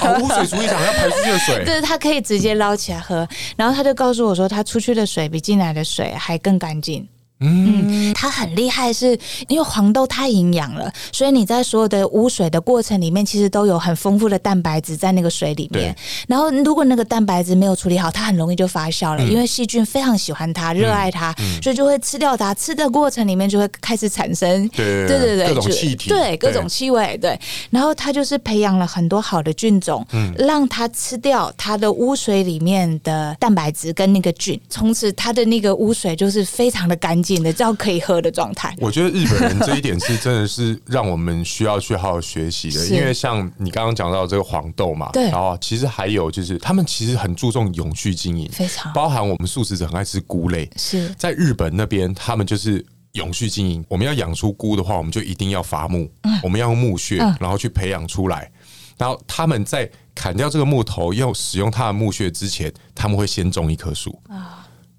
哦，污水处理厂要排出去的水。对，他可以直接捞起来喝。然后他就告诉我说，他出去的水比进来的水还更干净。嗯，它很厉害是，因为黄豆太营养了，所以你在所有的污水的过程里面，其实都有很丰富的蛋白质在那个水里面。然后如果那个蛋白质没有处理好，它很容易就发酵了，因为细菌非常喜欢它，热爱它，所以就会吃掉它。吃的过程里面就会开始产生，对对对对，各种就气体。对各种气味，对。然后它就是培养了很多好的菌种，让它吃掉它的污水里面的蛋白质跟那个菌，从此它的那个污水就是非常的干净的，叫可以喝的状态。我觉得日本人这一点是真的是让我们需要去好好学习的，因为像你刚刚讲到这个黄豆嘛，对然后其实还有就是他们其实很注重永续经营，非常包含我们素食者很爱吃菇类，是在日本那边他们就是。永续经营，我们要养出菇的话，我们就一定要伐木，我们要用木屑，嗯然后去培养出来。然后他们在砍掉这个木头，要使用它的木屑之前，他们会先种一棵树。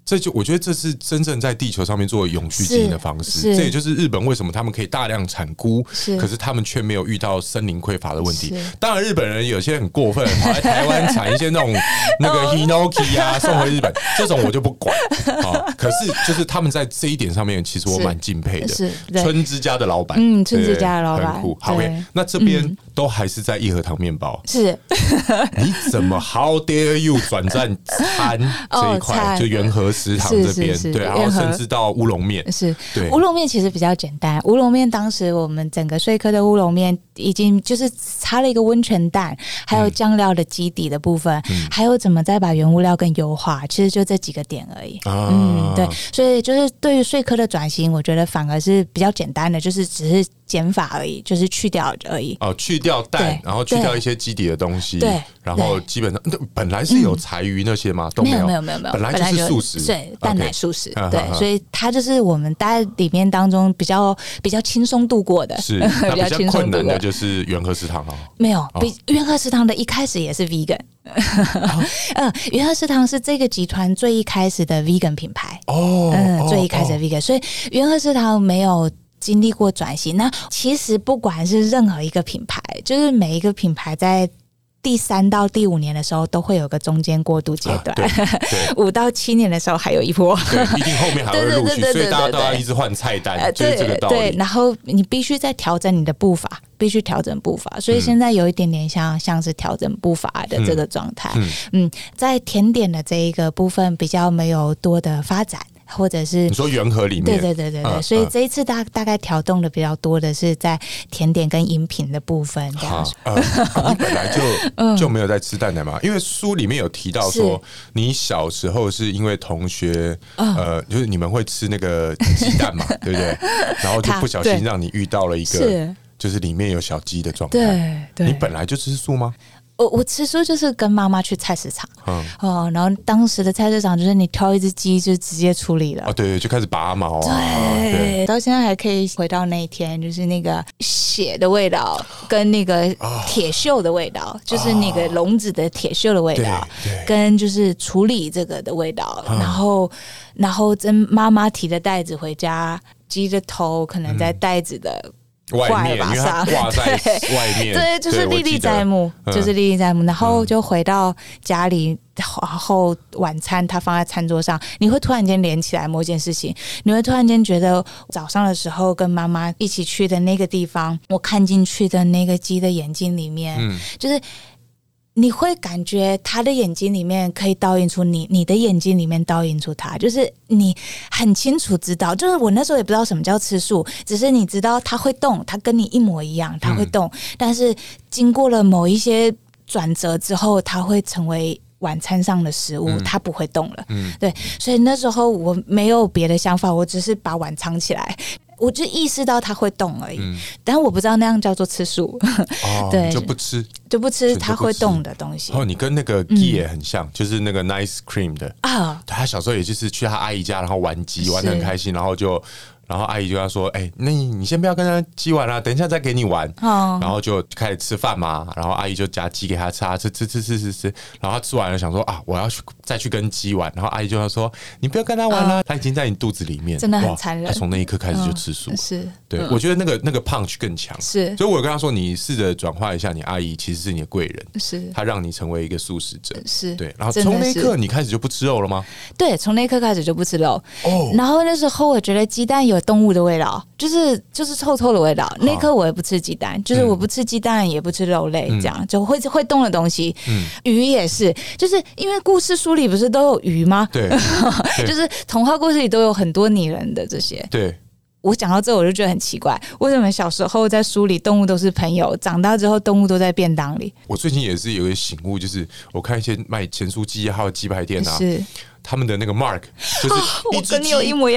这就我觉得这是真正在地球上面做永续经营的方式，这也就是日本为什么他们可以大量产菇，是可是他们却没有遇到森林匮乏的问题。当然，日本人有些很过分，跑 来台湾产一些那种那个 hinoki 啊，送回日本，这种我就不管啊。可是就是他们在这一点上面，其实我蛮敬佩的。是对村之家的老板，嗯春之家的老板对很酷。好那这边都还是在义和堂面包，是你怎么 How dare you 转战餐这一哦块？餐就元和食堂这边，是是是对，然后甚至到乌龙面，是对乌龙面其实比较简单。乌龙面当时我们整个穗科的乌龙面已经就是插了一个温泉蛋，还有酱料的基底的部分，还有怎么再把原物料更优化，其实就这几个点而已。啊嗯，对，所以就是对于穗科的转型，我觉得反而是比较简单的，就是只是减法而已，就是去掉而已。哦，去掉蛋，然后去掉一些基底的东西，对然后基本上那本来是有柴鱼那些嘛？都没有，没有没有没有，本来就是素食，对，蛋奶素食，对所以它就是我们大家里面当中比较比较轻松度过的，是 比较轻松度过。困难的。就是元和食堂哦。没有，比元和食堂的一开始也是 vegan，嗯，元和食堂是这个集团最一开始的 vegan 品牌，哦，嗯，哦最一开始的哦。vegan，所以元和食堂没有经历过转型。那其实不管是任何一个品牌，就是每一个品牌在。第三到第五年的时候，都会有个中间过渡阶段。五到七年的时候还有一波，对，一定后面还会 陆续，所以大家都要一直换菜单，呃、就是这个道理。对，然后你必须再调整你的步伐，必须调整步伐。所以现在有一点点像像是调整步伐的这个状态。嗯，嗯，在甜点的这一个部分比较没有多的发展。或者是你说原盒里面，对对对对对，嗯、所以这一次大大概调动的比较多的是在甜点跟饮品的部分这样子。呃啊、你本来就就没有在吃蛋奶吗？因为书里面有提到说，你小时候是因为同学呃，就是你们会吃那个鸡蛋嘛，对不对？然后就不小心让你遇到了一个，就是里面有小鸡的状态。对你本来就吃素吗？我我吃素就是跟妈妈去菜市场，嗯，哦，然后当时的菜市场就是你挑一只鸡就直接处理了，哦，对，就开始拔毛啊，对，对。到现在还可以回到那一天，就是那个血的味道跟那个铁锈的味道，哦、就是那个笼子的铁锈的味道，对，跟就是处理这个的味道，然后然后跟妈妈提着袋子回家，鸡的头可能在袋子的。嗯外面，因为它挂在 外面，对，就是历历在目，就是历历在目。然后就回到家里，然后晚餐他放在餐桌上，你会突然间连起来某件事情，你会突然间觉得早上的时候跟妈妈一起去的那个地方，我看进去的那个鸡的眼睛里面，就是。你会感觉他的眼睛里面可以倒映出你，你的眼睛里面倒映出他，就是你很清楚知道。就是我那时候也不知道什么叫吃素，只是你知道他会动，他跟你一模一样，他会动。嗯、但是经过了某一些转折之后，他会成为晚餐上的食物，他不会动了。嗯，对，所以那时候我没有别的想法，我只是把碗藏起来。我就意识到它会动而已，嗯、但我不知道那样叫做吃素。哦、对，就不吃，就不吃它会动的东西。哦，你跟那个鸡也很像，嗯、就是那个 Nice Cream 的啊。他小时候也就是去他阿姨家，然后玩鸡，玩的很开心，然后就。然后阿姨就跟他说：“哎、欸，那你你先不要跟他鸡玩了，等一下再给你玩。哦”然后就开始吃饭嘛。然后阿姨就夹鸡给他吃，吃吃吃吃吃吃。然后他吃完了，想说：“啊，我要去再去跟鸡玩。”然后阿姨就跟他说：“你不要跟他玩了，哦、他已经在你肚子里面。”真的很残忍。他从那一刻开始就吃素。哦、是，对，嗯、我觉得那个那个 punch 更强。是，所以我跟他说：“你试着转化一下，你阿姨其实是你的贵人。是，她让你成为一个素食者。是对。然后从那一刻你开始就不吃肉了吗？对，从那一刻开始就不吃肉。哦。然后那时候我觉得鸡蛋有动物的味道。就是就是臭臭的味道，那颗我也不吃鸡蛋，就是我不吃鸡蛋，也不吃肉类，这样就会会动的东西。鱼也是，就是因为故事书里不是都有鱼吗？对，就是童话故事里都有很多拟人的这些。对，我讲到这我就觉得很奇怪，为什么小时候在书里动物都是朋友，长大之后动物都在便当里？我最近也是有一个醒悟，就是我看一些卖咸酥鸡还有鸡排店啊。是。他们的那个 mark 就是一只鸡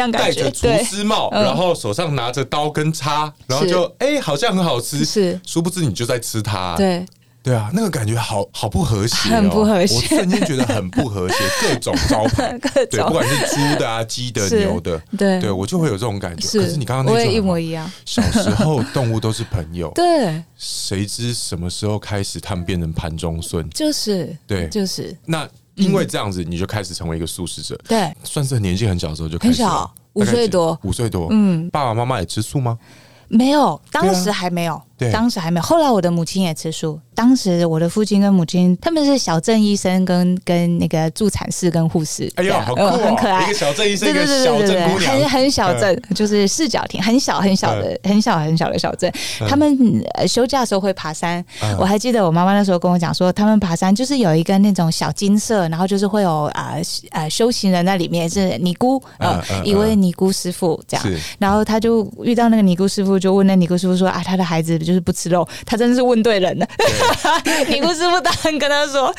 戴着厨师帽，然后手上拿着刀跟叉，然后就哎，好像很好吃，是，殊不知你就在吃它。对。对啊，那个感觉好好不和谐，很不和谐。我瞬间觉得很不和谐，各种招牌，对，不管是猪的啊、鸡的、牛的，对，对我就会有这种感觉。可是你刚刚那句一模一样，小时候动物都是朋友，对，谁知什么时候开始他们变成盘中孙？就是，对，就是。那。因为这样子，你就开始成为一个素食者。对，算是年纪很小的时候就开始。很小，五岁多，五岁多。嗯，爸爸妈妈也吃素吗？没有，当时还没有。对，当时还没有。后来我的母亲也吃素。当时我的父亲跟母亲他们是小镇医生跟跟那个助产士跟护士。哎呦，好酷，很可爱。一个小镇医生，一个小镇姑娘，很很小镇，就是四角亭，很小很小的很小很小的小镇。他们休假的时候会爬山。我还记得我妈妈那时候跟我讲说，他们爬山就是有一个那种小金色，然后就是会有啊呃修行人在里面，是尼姑呃一位尼姑师傅这样。然后他就遇到那个尼姑师傅，就问那尼姑师傅说啊，他的孩子就是不吃肉。他真的是问对人了。尼姑师傅当然跟他说，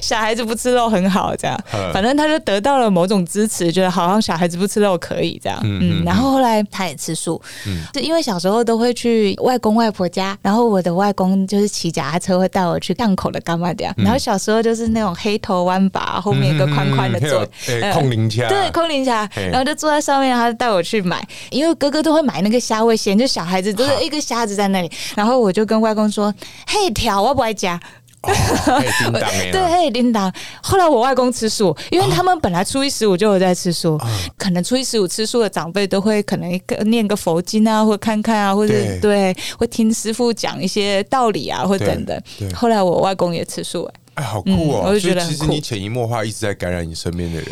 小孩子不吃肉很好，这样，反正他就得到了某种支持，觉得好像小孩子不吃肉可以这样。嗯，然后后来他也吃素，嗯，就因为小时候都会去外公外婆家，然后我的外公就是骑脚踏车会带我去巷口的柑仔店，然后小时候就是那种黑头弯把，后面一个宽宽的座，空灵卡，对，空灵卡，然后就坐在上面，他就带我去买，因为哥哥都会买那个虾味鲜，就小孩子都是一个虾子在那里，然后我就跟外公说：“嘿，条我不爱夹。” 对，可以叮当。后来我外公吃素，因为他们本来初一十五就有在吃素，哦、可能初一十五吃素的长辈都会可能一个念个佛经啊，或看看啊，或者对，会听师傅讲一些道理啊，或等等。后来我外公也吃素，哎，哎，好酷哦！嗯、我就觉得其实你潜移默化一直在感染你身边的人。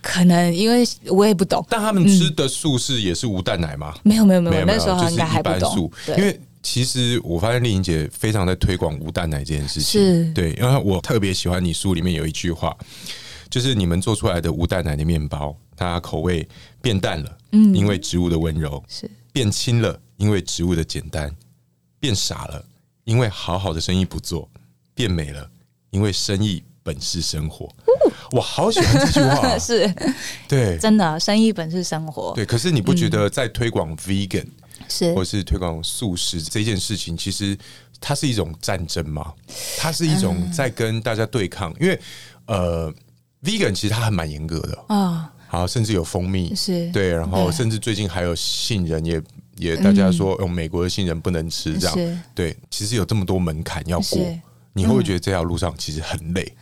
可能因为我也不懂，但他们吃的素是也是无蛋奶吗？没有没有没有，那时候应该还不懂。因为其实我发现丽颖姐非常在推广无蛋奶这件事情，是。对，因为我特别喜欢你书里面有一句话，就是你们做出来的无蛋奶的面包，它口味变淡了，嗯，因为植物的温柔；是。变轻了，因为植物的简单；变傻了，因为好好的生意不做；变美了，因为生意本是生活。我好喜欢这句话，啊，是。对，真的，生意本是生活。对，可是你不觉得在推广 vegan 是，或是推广素食这件事情，其实它是一种战争嘛？它是一种在跟大家对抗，因为呃，vegan 其实它还蛮严格的。啊，好，甚至有蜂蜜，是。对，然后甚至最近还有杏仁也也大家说用美国的杏仁不能吃，这样。对，其实有这么多门槛要过，你会不会觉得这条路上其实很累？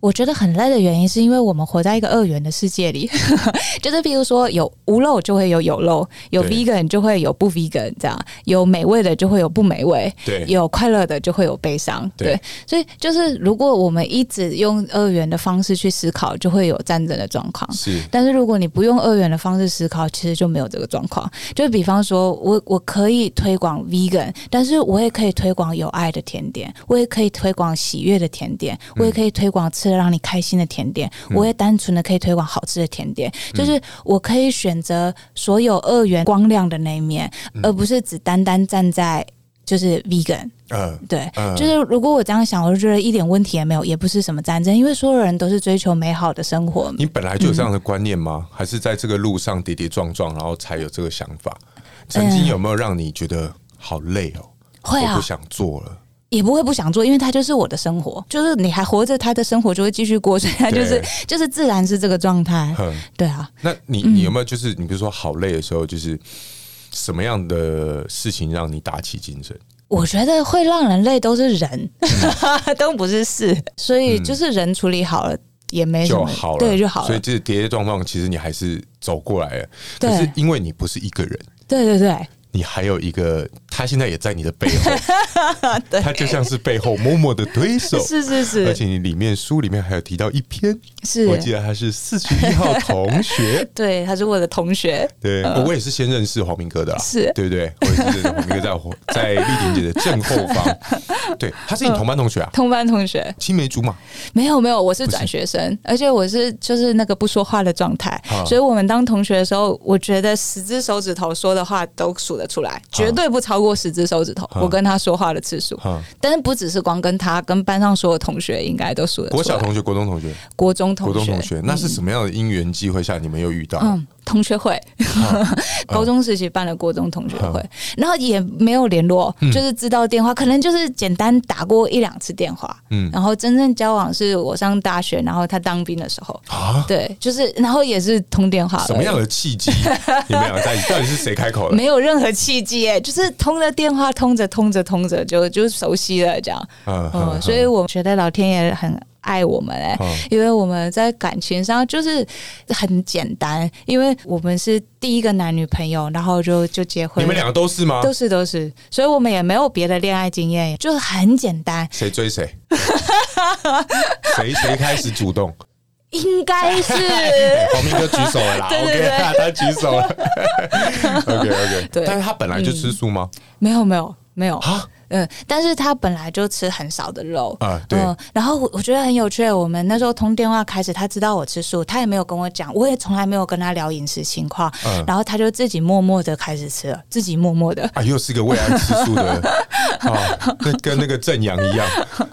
我觉得很累的原因是因为我们活在一个二元的世界里，就是比如说有无肉就会有有肉，有 vegan 就会有不 vegan，这样有美味的就会有不美味，对，有快乐的就会有悲伤，对，所以就是如果我们一直用二元的方式去思考，就会有战争的状况。是，但是如果你不用二元的方式思考，其实就没有这个状况。就比方说我我可以推广 vegan，但是我也可以推广有爱的甜点，我也可以推广喜悦的甜点，我也可以推广吃。让你开心的甜点，我也单纯的可以推广好吃的甜点，嗯、就是我可以选择所有二元光亮的那一面，嗯、而不是只单单站在就是 vegan。嗯，对，嗯、就是如果我这样想，我就觉得一点问题也没有，也不是什么战争，因为所有人都是追求美好的生活。你本来就有这样的观念吗？嗯、还是在这个路上跌跌撞撞，然后才有这个想法？曾经有没有让你觉得好累哦？会啊，我不想做了。也不会不想做，因为他就是我的生活，就是你还活着，他的生活就会继续过，所以他就是就是自然是这个状态。嗯、对啊，那你你有没有就是你比如说好累的时候，就是什么样的事情让你打起精神？我觉得会让人累都是人，嗯、都不是事，所以就是人处理好了也没什么。就好了，对就好了。所以这跌跌撞撞，其实你还是走过来了。对。可是因为你不是一个人，对对对。你还有一个，他现在也在你的背后，他就像是背后默默的推手，是是是，而且你里面书里面还有提到一篇，是。我记得他是四十一号同学，对，他是我的同学，对，我也是先认识黄明哥的，是。对不对？我也是认识黄明哥在在丽婷姐的正后方，对，他是你同班同学啊，同班同学，青梅竹马，没有没有，我是转学生，而且我是就是那个不说话的状态，所以我们当同学的时候，我觉得十只手指头说的话都数得出来，绝对不超过十只手指头。我跟他说话的次数，但是不只是光跟他，跟班上所有同学应该都数得出来。国小同学、国中同学、国中同学、国中同学，那是什么样的因缘机会下你们又遇到？嗯，同学会，高中时期办了国中同学会，然后也没有联络，就是知道电话，可能就是简单打过一两次电话。嗯，然后真正交往是我上大学，然后他当兵的时候啊，对，就是然后也是通电话。什么样的契机？你们两个在一起，到底是谁开口的？没有任何契机，哎，就是通了电话，通着通着通着就就熟悉了，这样。嗯嗯，所以我觉得老天爷很爱我们，哎，因为我们在感情上就是很简单，因为我们是第一个男女朋友，然后就就结婚。你们两个都是吗？都是都是，所以我们也没有别的恋爱经验，就是很简单。谁追谁？谁谁开始主动？应该是 黄明哥举手了啦，OK，他举手了，OK OK，对，但是他本来就吃素吗？没有没有没有啊，嗯，但是他本来就吃很少的肉啊，对，然后我觉得很有趣，我们那时候通电话开始，他知道我吃素，他也没有跟我讲，我也从来没有跟他聊饮食情况，然后他就自己默默的开始吃了，自己默默的啊，又是个为爱吃素的啊，跟跟那个正阳一样，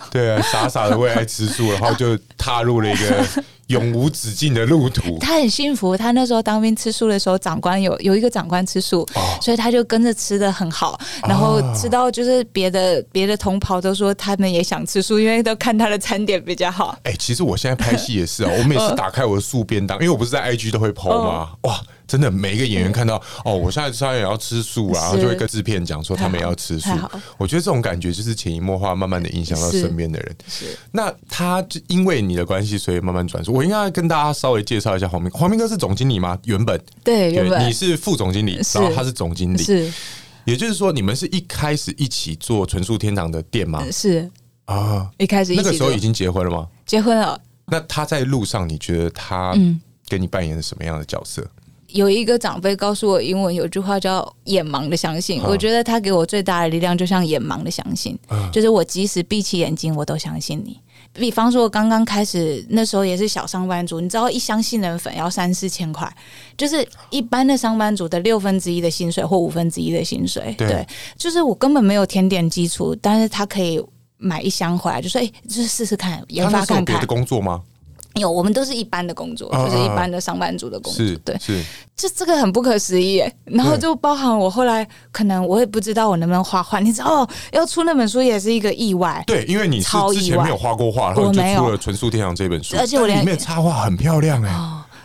对啊，傻傻的为爱吃素，然后就踏入了一个。永无止境的路途，他很幸福。他那时候当兵吃素的时候，长官有有一个长官吃素，哦、所以他就跟着吃的很好。然后吃到就是别的别、哦、的同袍都说他们也想吃素，因为都看他的餐点比较好。哎、欸，其实我现在拍戏也是啊，我每次打开我的素便当，因为我不是在 IG 都会 PO 吗？哦、哇！真的每一个演员看到哦，我现在虽然也要吃素啊，然后就会跟制片讲说他们也要吃素。我觉得这种感觉就是潜移默化，慢慢的影响到身边的人。是，那他就因为你的关系，所以慢慢转述。我应该跟大家稍微介绍一下黄明，黄明哥是总经理吗？原本对，原本你是副总经理，然后他是总经理，是。也就是说，你们是一开始一起做纯素天堂的店吗？是啊，一开始一起那个时候已经结婚了吗？结婚了。那他在路上，你觉得他跟你扮演了什么样的角色？有一个长辈告诉我，英文有句话叫“眼盲的相信”，我觉得他给我最大的力量，就像眼盲的相信，就是我即使闭起眼睛，我都相信你。比方说，刚刚开始那时候也是小上班族，你知道一箱杏仁粉要三四千块，就是一般的上班族的六分之一的薪水或五分之一的薪水。对，就是我根本没有甜点基础，但是他可以买一箱回来，就说：“哎、就是试试看，研发看看。”别的工作吗？有，我们都是一般的工作，啊、就是一般的上班族的工作。是对，是，就这个很不可思议。然后就包含我后来可能我也不知道我能不能画画，你知道哦要出那本书也是一个意外。对，因为你是之前没有画过画，然后就出了《纯素天堂》这本书，而且我连里面插画很漂亮哎、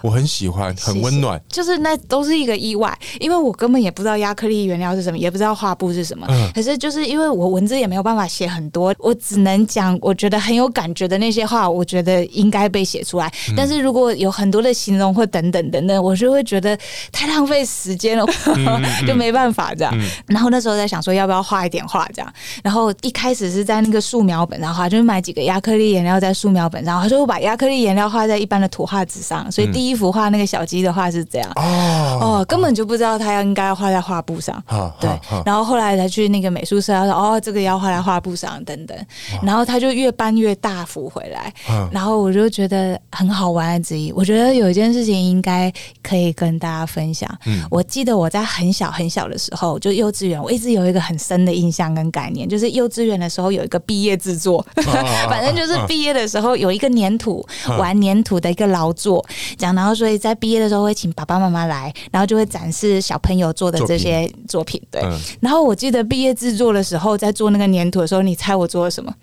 我很喜欢，很温暖。就是那都是一个意外，因为我根本也不知道亚克力原料是什么，也不知道画布是什么。嗯、可是就是因为我文字也没有办法写很多，我只能讲我觉得很有感觉的那些话，我觉得应该被写出来。嗯、但是如果有很多的形容或等等等等，我就会觉得太浪费时间了，嗯、就没办法这样。嗯、然后那时候在想说要不要画一点画这样。然后一开始是在那个素描本上画，就是买几个亚克力颜料在素描本上，他说我把亚克力颜料画在一般的图画纸上，所以第一。一幅画那个小鸡的画是这样。哦，哦，根本就不知道他要应该要画在画布上，哦、对，哦、然后后来才去那个美术社，他说哦，这个要画在画布上等等，哦、然后他就越搬越大幅回来，哦、然后我就觉得很好玩之一。我觉得有一件事情应该可以跟大家分享。嗯，我记得我在很小很小的时候，就幼稚园，我一直有一个很深的印象跟概念，就是幼稚园的时候有一个毕业制作，哦、反正就是毕业的时候有一个粘土、哦、玩粘土的一个劳作，讲到。然后，所以在毕业的时候会请爸爸妈妈来，然后就会展示小朋友做的这些作品。对，嗯、然后我记得毕业制作的时候，在做那个粘土的时候，你猜我做了什么？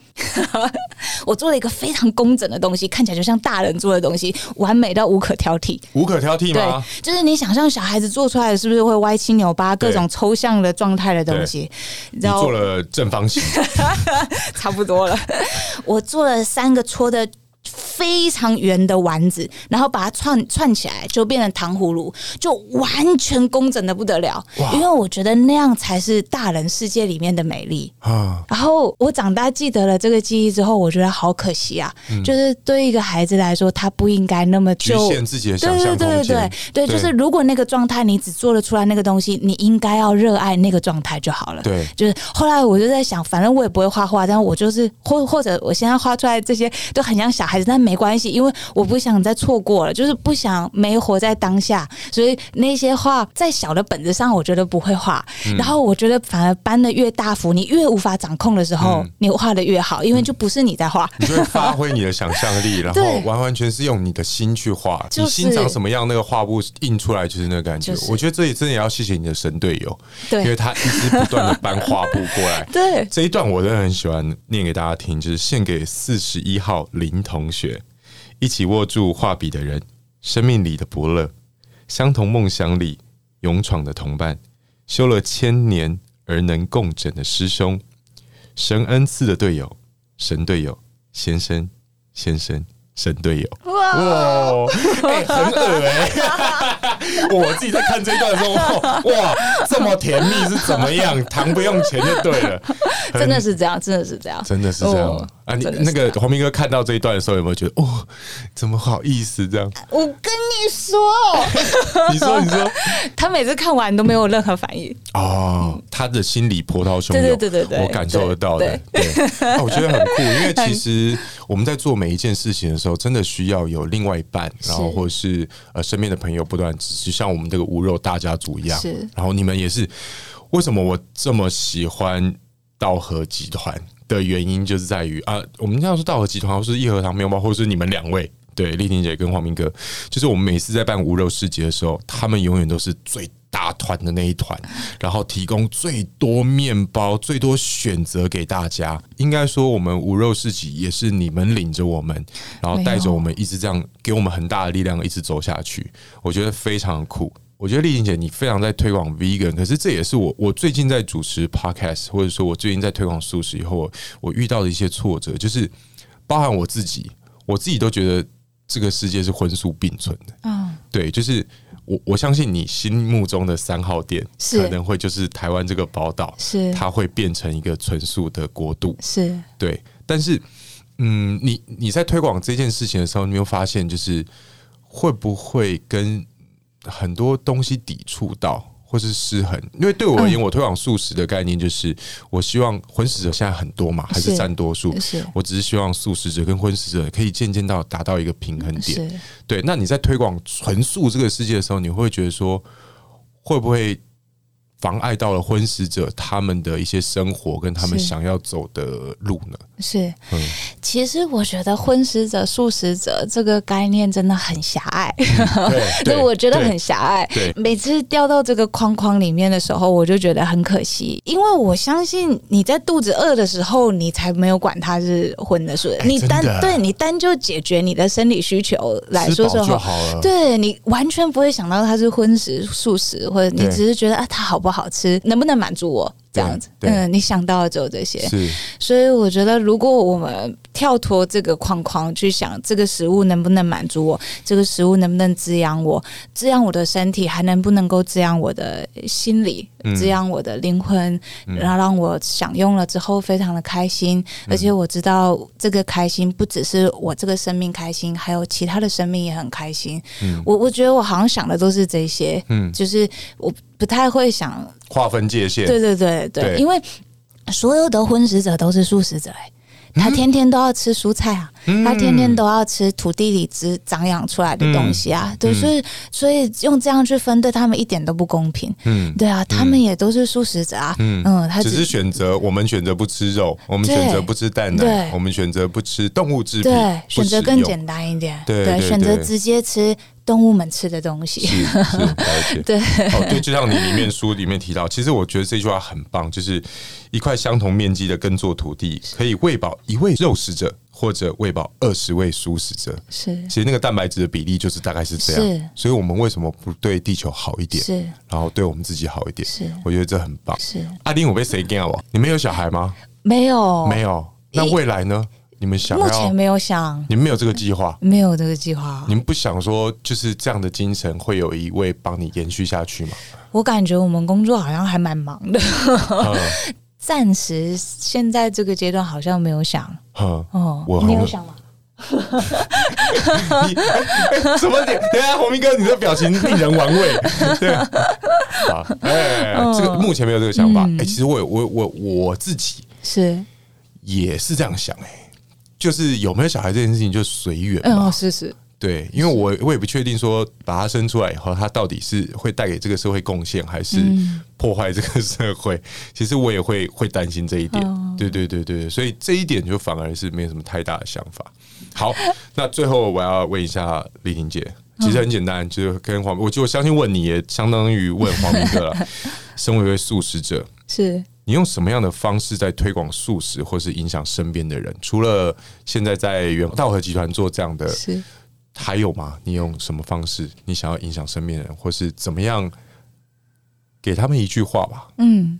我做了一个非常工整的东西，看起来就像大人做的东西，完美到无可挑剔。无可挑剔吗？对，就是你想象小孩子做出来的是不是会歪七扭八，各种抽象的状态的东西？然后你做了正方形，差不多了。我做了三个戳的。非常圆的丸子，然后把它串串起来，就变成糖葫芦，就完全工整的不得了。哇因为我觉得那样才是大人世界里面的美丽啊。然后我长大记得了这个记忆之后，我觉得好可惜啊。嗯、就是对一个孩子来说，他不应该那么局限自己的想象空间。对对对对对，对就是如果那个状态你只做得出来那个东西，你应该要热爱那个状态就好了。对，就是后来我就在想，反正我也不会画画，但我就是或或者我现在画出来这些都很像小孩子，但没关系，因为我不想再错过了，就是不想没活在当下，所以那些画在小的本子上，我觉得不会画。嗯、然后我觉得反而搬的越大幅，你越无法掌控的时候，嗯、你画的越好，因为就不是你在画，你就会发 挥你的想象力，然后完完全是用你的心去画。对你心长什么样，那个画布印出来就是那个感觉。就是、我觉得这里真的要谢谢你的神队友，对因为他一直不断的搬画布过来。对，这一段我真的很喜欢念给大家听，就是献给四十一号林同学。一起握住画笔的人，生命里的伯乐，相同梦想里勇闯的同伴，修了千年而能共枕的师兄，神恩赐的队友，神队友，先生，先生。神队友哇，哎，很恶哎、欸！我自己在看这一段的时候，哇，这么甜蜜是怎么样？糖不用钱就对了，真的是这样，真的是这样，真的是这样、哦、啊！你那个黄明哥看到这一段的时候，有没有觉得哦，怎么好意思这样？我跟你说，你说，你说，他每次看完都没有任何反应哦，他的心里波涛汹涌，对对对对，我感受得到的，对，我觉得很酷，因为其实我们在做每一件事情的时候。真的需要有另外一半，然后或者是呃身边的朋友不断支持，像我们这个无肉大家族一样。是，然后你们也是。为什么我这么喜欢道和集团的原因，就是在于啊，我们要说道和集团，或是义和堂面包，或者是你们两位，对，丽婷姐跟黄明哥，就是我们每次在办无肉市集的时候，他们永远都是最。大团的那一团，然后提供最多面包、最多选择给大家。应该说，我们无肉市集也是你们领着我们，然后带着我们一直这样，给我们很大的力量，一直走下去。我觉得非常酷。我觉得丽婷姐你非常在推广 vegan，可是这也是我我最近在主持 podcast，或者说我最近在推广素食以后，我，我遇到的一些挫折，就是包含我自己，我自己都觉得这个世界是荤素并存的。嗯，对，就是我我相信你心目中的三号店可能会就是台湾这个宝岛，是它会变成一个纯素的国度，是对，但是嗯，你你在推广这件事情的时候，你有发现就是会不会跟很多东西抵触到，或是失衡，因为对我而言，我推广素食的概念就是，我希望荤食者现在很多嘛，还是占多数。我只是希望素食者跟荤食者可以渐渐到达到一个平衡点。对，那你在推广纯素这个世界的时候，你会觉得说，会不会？妨碍到了婚食者他们的一些生活跟他们想要走的路呢？是，嗯，其实我觉得荤食者、素食者这个概念真的很狭隘，对，我觉得很狭隘。对，每次掉到这个框框里面的时候，我就觉得很可惜，因为我相信你在肚子饿的时候，你才没有管它是荤的素的，你单对你单就解决你的生理需求来说说就好了，对你完全不会想到它是荤食、素食，或者你只是觉得啊，它好不好？好吃，能不能满足我？这样子，嗯，你想到的只有这些，是，所以我觉得，如果我们跳脱这个框框去想，这个食物能不能满足我，这个食物能不能滋养我，滋养我的身体，还能不能够滋养我的心理，滋养我的灵魂，嗯、然后让我享用了之后非常的开心，嗯、而且我知道这个开心不只是我这个生命开心，还有其他的生命也很开心。嗯，我我觉得我好像想的都是这些，嗯，就是我不太会想划分界限，对对对。对，对，因为所有的荤食者都是素食者，哎，他天天都要吃蔬菜啊，嗯、他天天都要吃土地里只长养出来的东西啊，嗯、对，所以所以用这样去分，对他们一点都不公平。嗯，对啊，他们也都是素食者啊。嗯。嗯，他只，只是选择，我们选择不吃肉，我们选择不吃蛋奶，对。我们选择不吃动物制品，对，选择更简单一点，对，对，对，对，选择直接吃。动物们吃的东西是，是了解 对哦，对，就像你里面书里面提到，其实我觉得这句话很棒，就是一块相同面积的耕作土地，可以喂饱一位肉食者，或者喂饱二十位素食者。是，其实那个蛋白质的比例就是大概是这样。是，所以我们为什么不对地球好一点？是，然后对我们自己好一点？是，我觉得这很棒。是，阿丁，我被谁干了？你们有小孩吗？没有，没有。那未来呢？你们想？目前没有想。你们没有这个计划？没有这个计划。你们不想说，就是这样的精神会有一位帮你延续下去吗？我感觉我们工作好像还蛮忙的，暂时现在这个阶段好像没有想。哦，我你有想吗？你什么点？等下，红明哥，你的表情令人玩味。对，好，哎，这个目前没有这个想法。哎，其实我我我我自己是。也是这样想哎、欸，就是有没有小孩这件事情就随缘嘛。哦，是是，对，因为我我也不确定说把他生出来以后，他到底是会带给这个社会贡献，还是破坏这个社会。嗯、其实我也会会担心这一点。哦、对对对对，所以这一点就反而是没有什么太大的想法。好，那最后我要问一下丽婷姐，其实很简单，就是跟黄，我就我相信问你也相当于问黄明哥了。身为一位素食者，是。你用什么样的方式在推广素食，或是影响身边的人？除了现在在元道和集团做这样的，是还有吗？你用什么方式？你想要影响身边的人，或是怎么样？给他们一句话吧。嗯，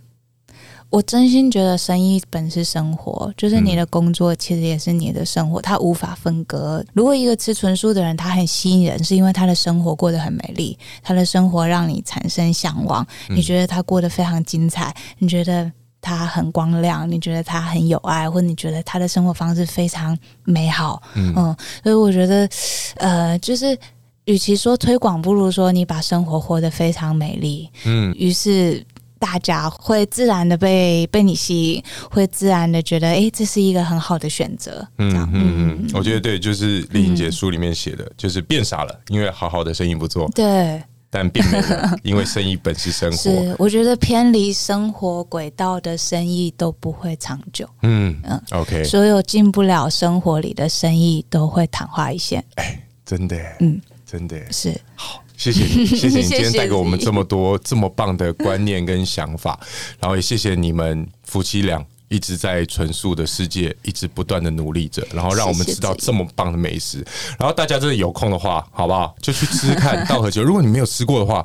我真心觉得生意本是生活，就是你的工作其实也是你的生活，它无法分割。如果一个吃纯素的人，他很吸引人，是因为他的生活过得很美丽，他的生活让你产生向往，你觉得他过得非常精彩，你觉得。他很光亮，你觉得他很有爱，或者你觉得他的生活方式非常美好，嗯，嗯，所以我觉得，呃，就是与其说推广，不如说你把生活活得非常美丽，嗯，于是大家会自然的被被你吸引，会自然的觉得，哎，这是一个很好的选择，嗯嗯嗯，我觉得对，就是丽颖姐书里面写的，嗯、就是变傻了，因为好好的生意不做，对。但并没有，因为生意本是生活。是，我觉得偏离生活轨道的生意都不会长久。嗯嗯，OK，所有进不了生活里的生意都会昙花一现。哎，真的，嗯，真的是好，谢谢你，谢谢你今天带给我们这么多这么棒的观念跟想法，然后也谢谢你们夫妻俩。一直在纯素的世界，一直不断的努力着，然后让我们吃到这么棒的美食。然后大家真的有空的话，好不好？就去吃吃看 道和酒。如果你没有吃过的话，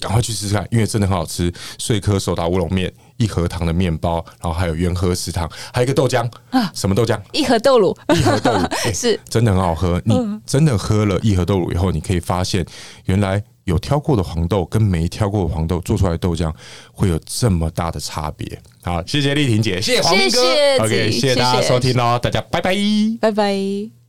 赶快去吃吃看，因为真的很好吃。穗科手打乌龙面，一盒糖的面包，然后还有元和食堂，还有一个豆浆啊，什么豆浆？一盒豆乳，一盒豆乳、欸、是真的很好喝。你真的喝了一盒豆乳以后，你可以发现原来。有挑过的黄豆跟没挑过的黄豆做出来的豆浆会有这么大的差别。好，谢谢丽婷姐，谢谢黄明哥，OK，谢谢大家收听喽，大家拜拜，拜拜。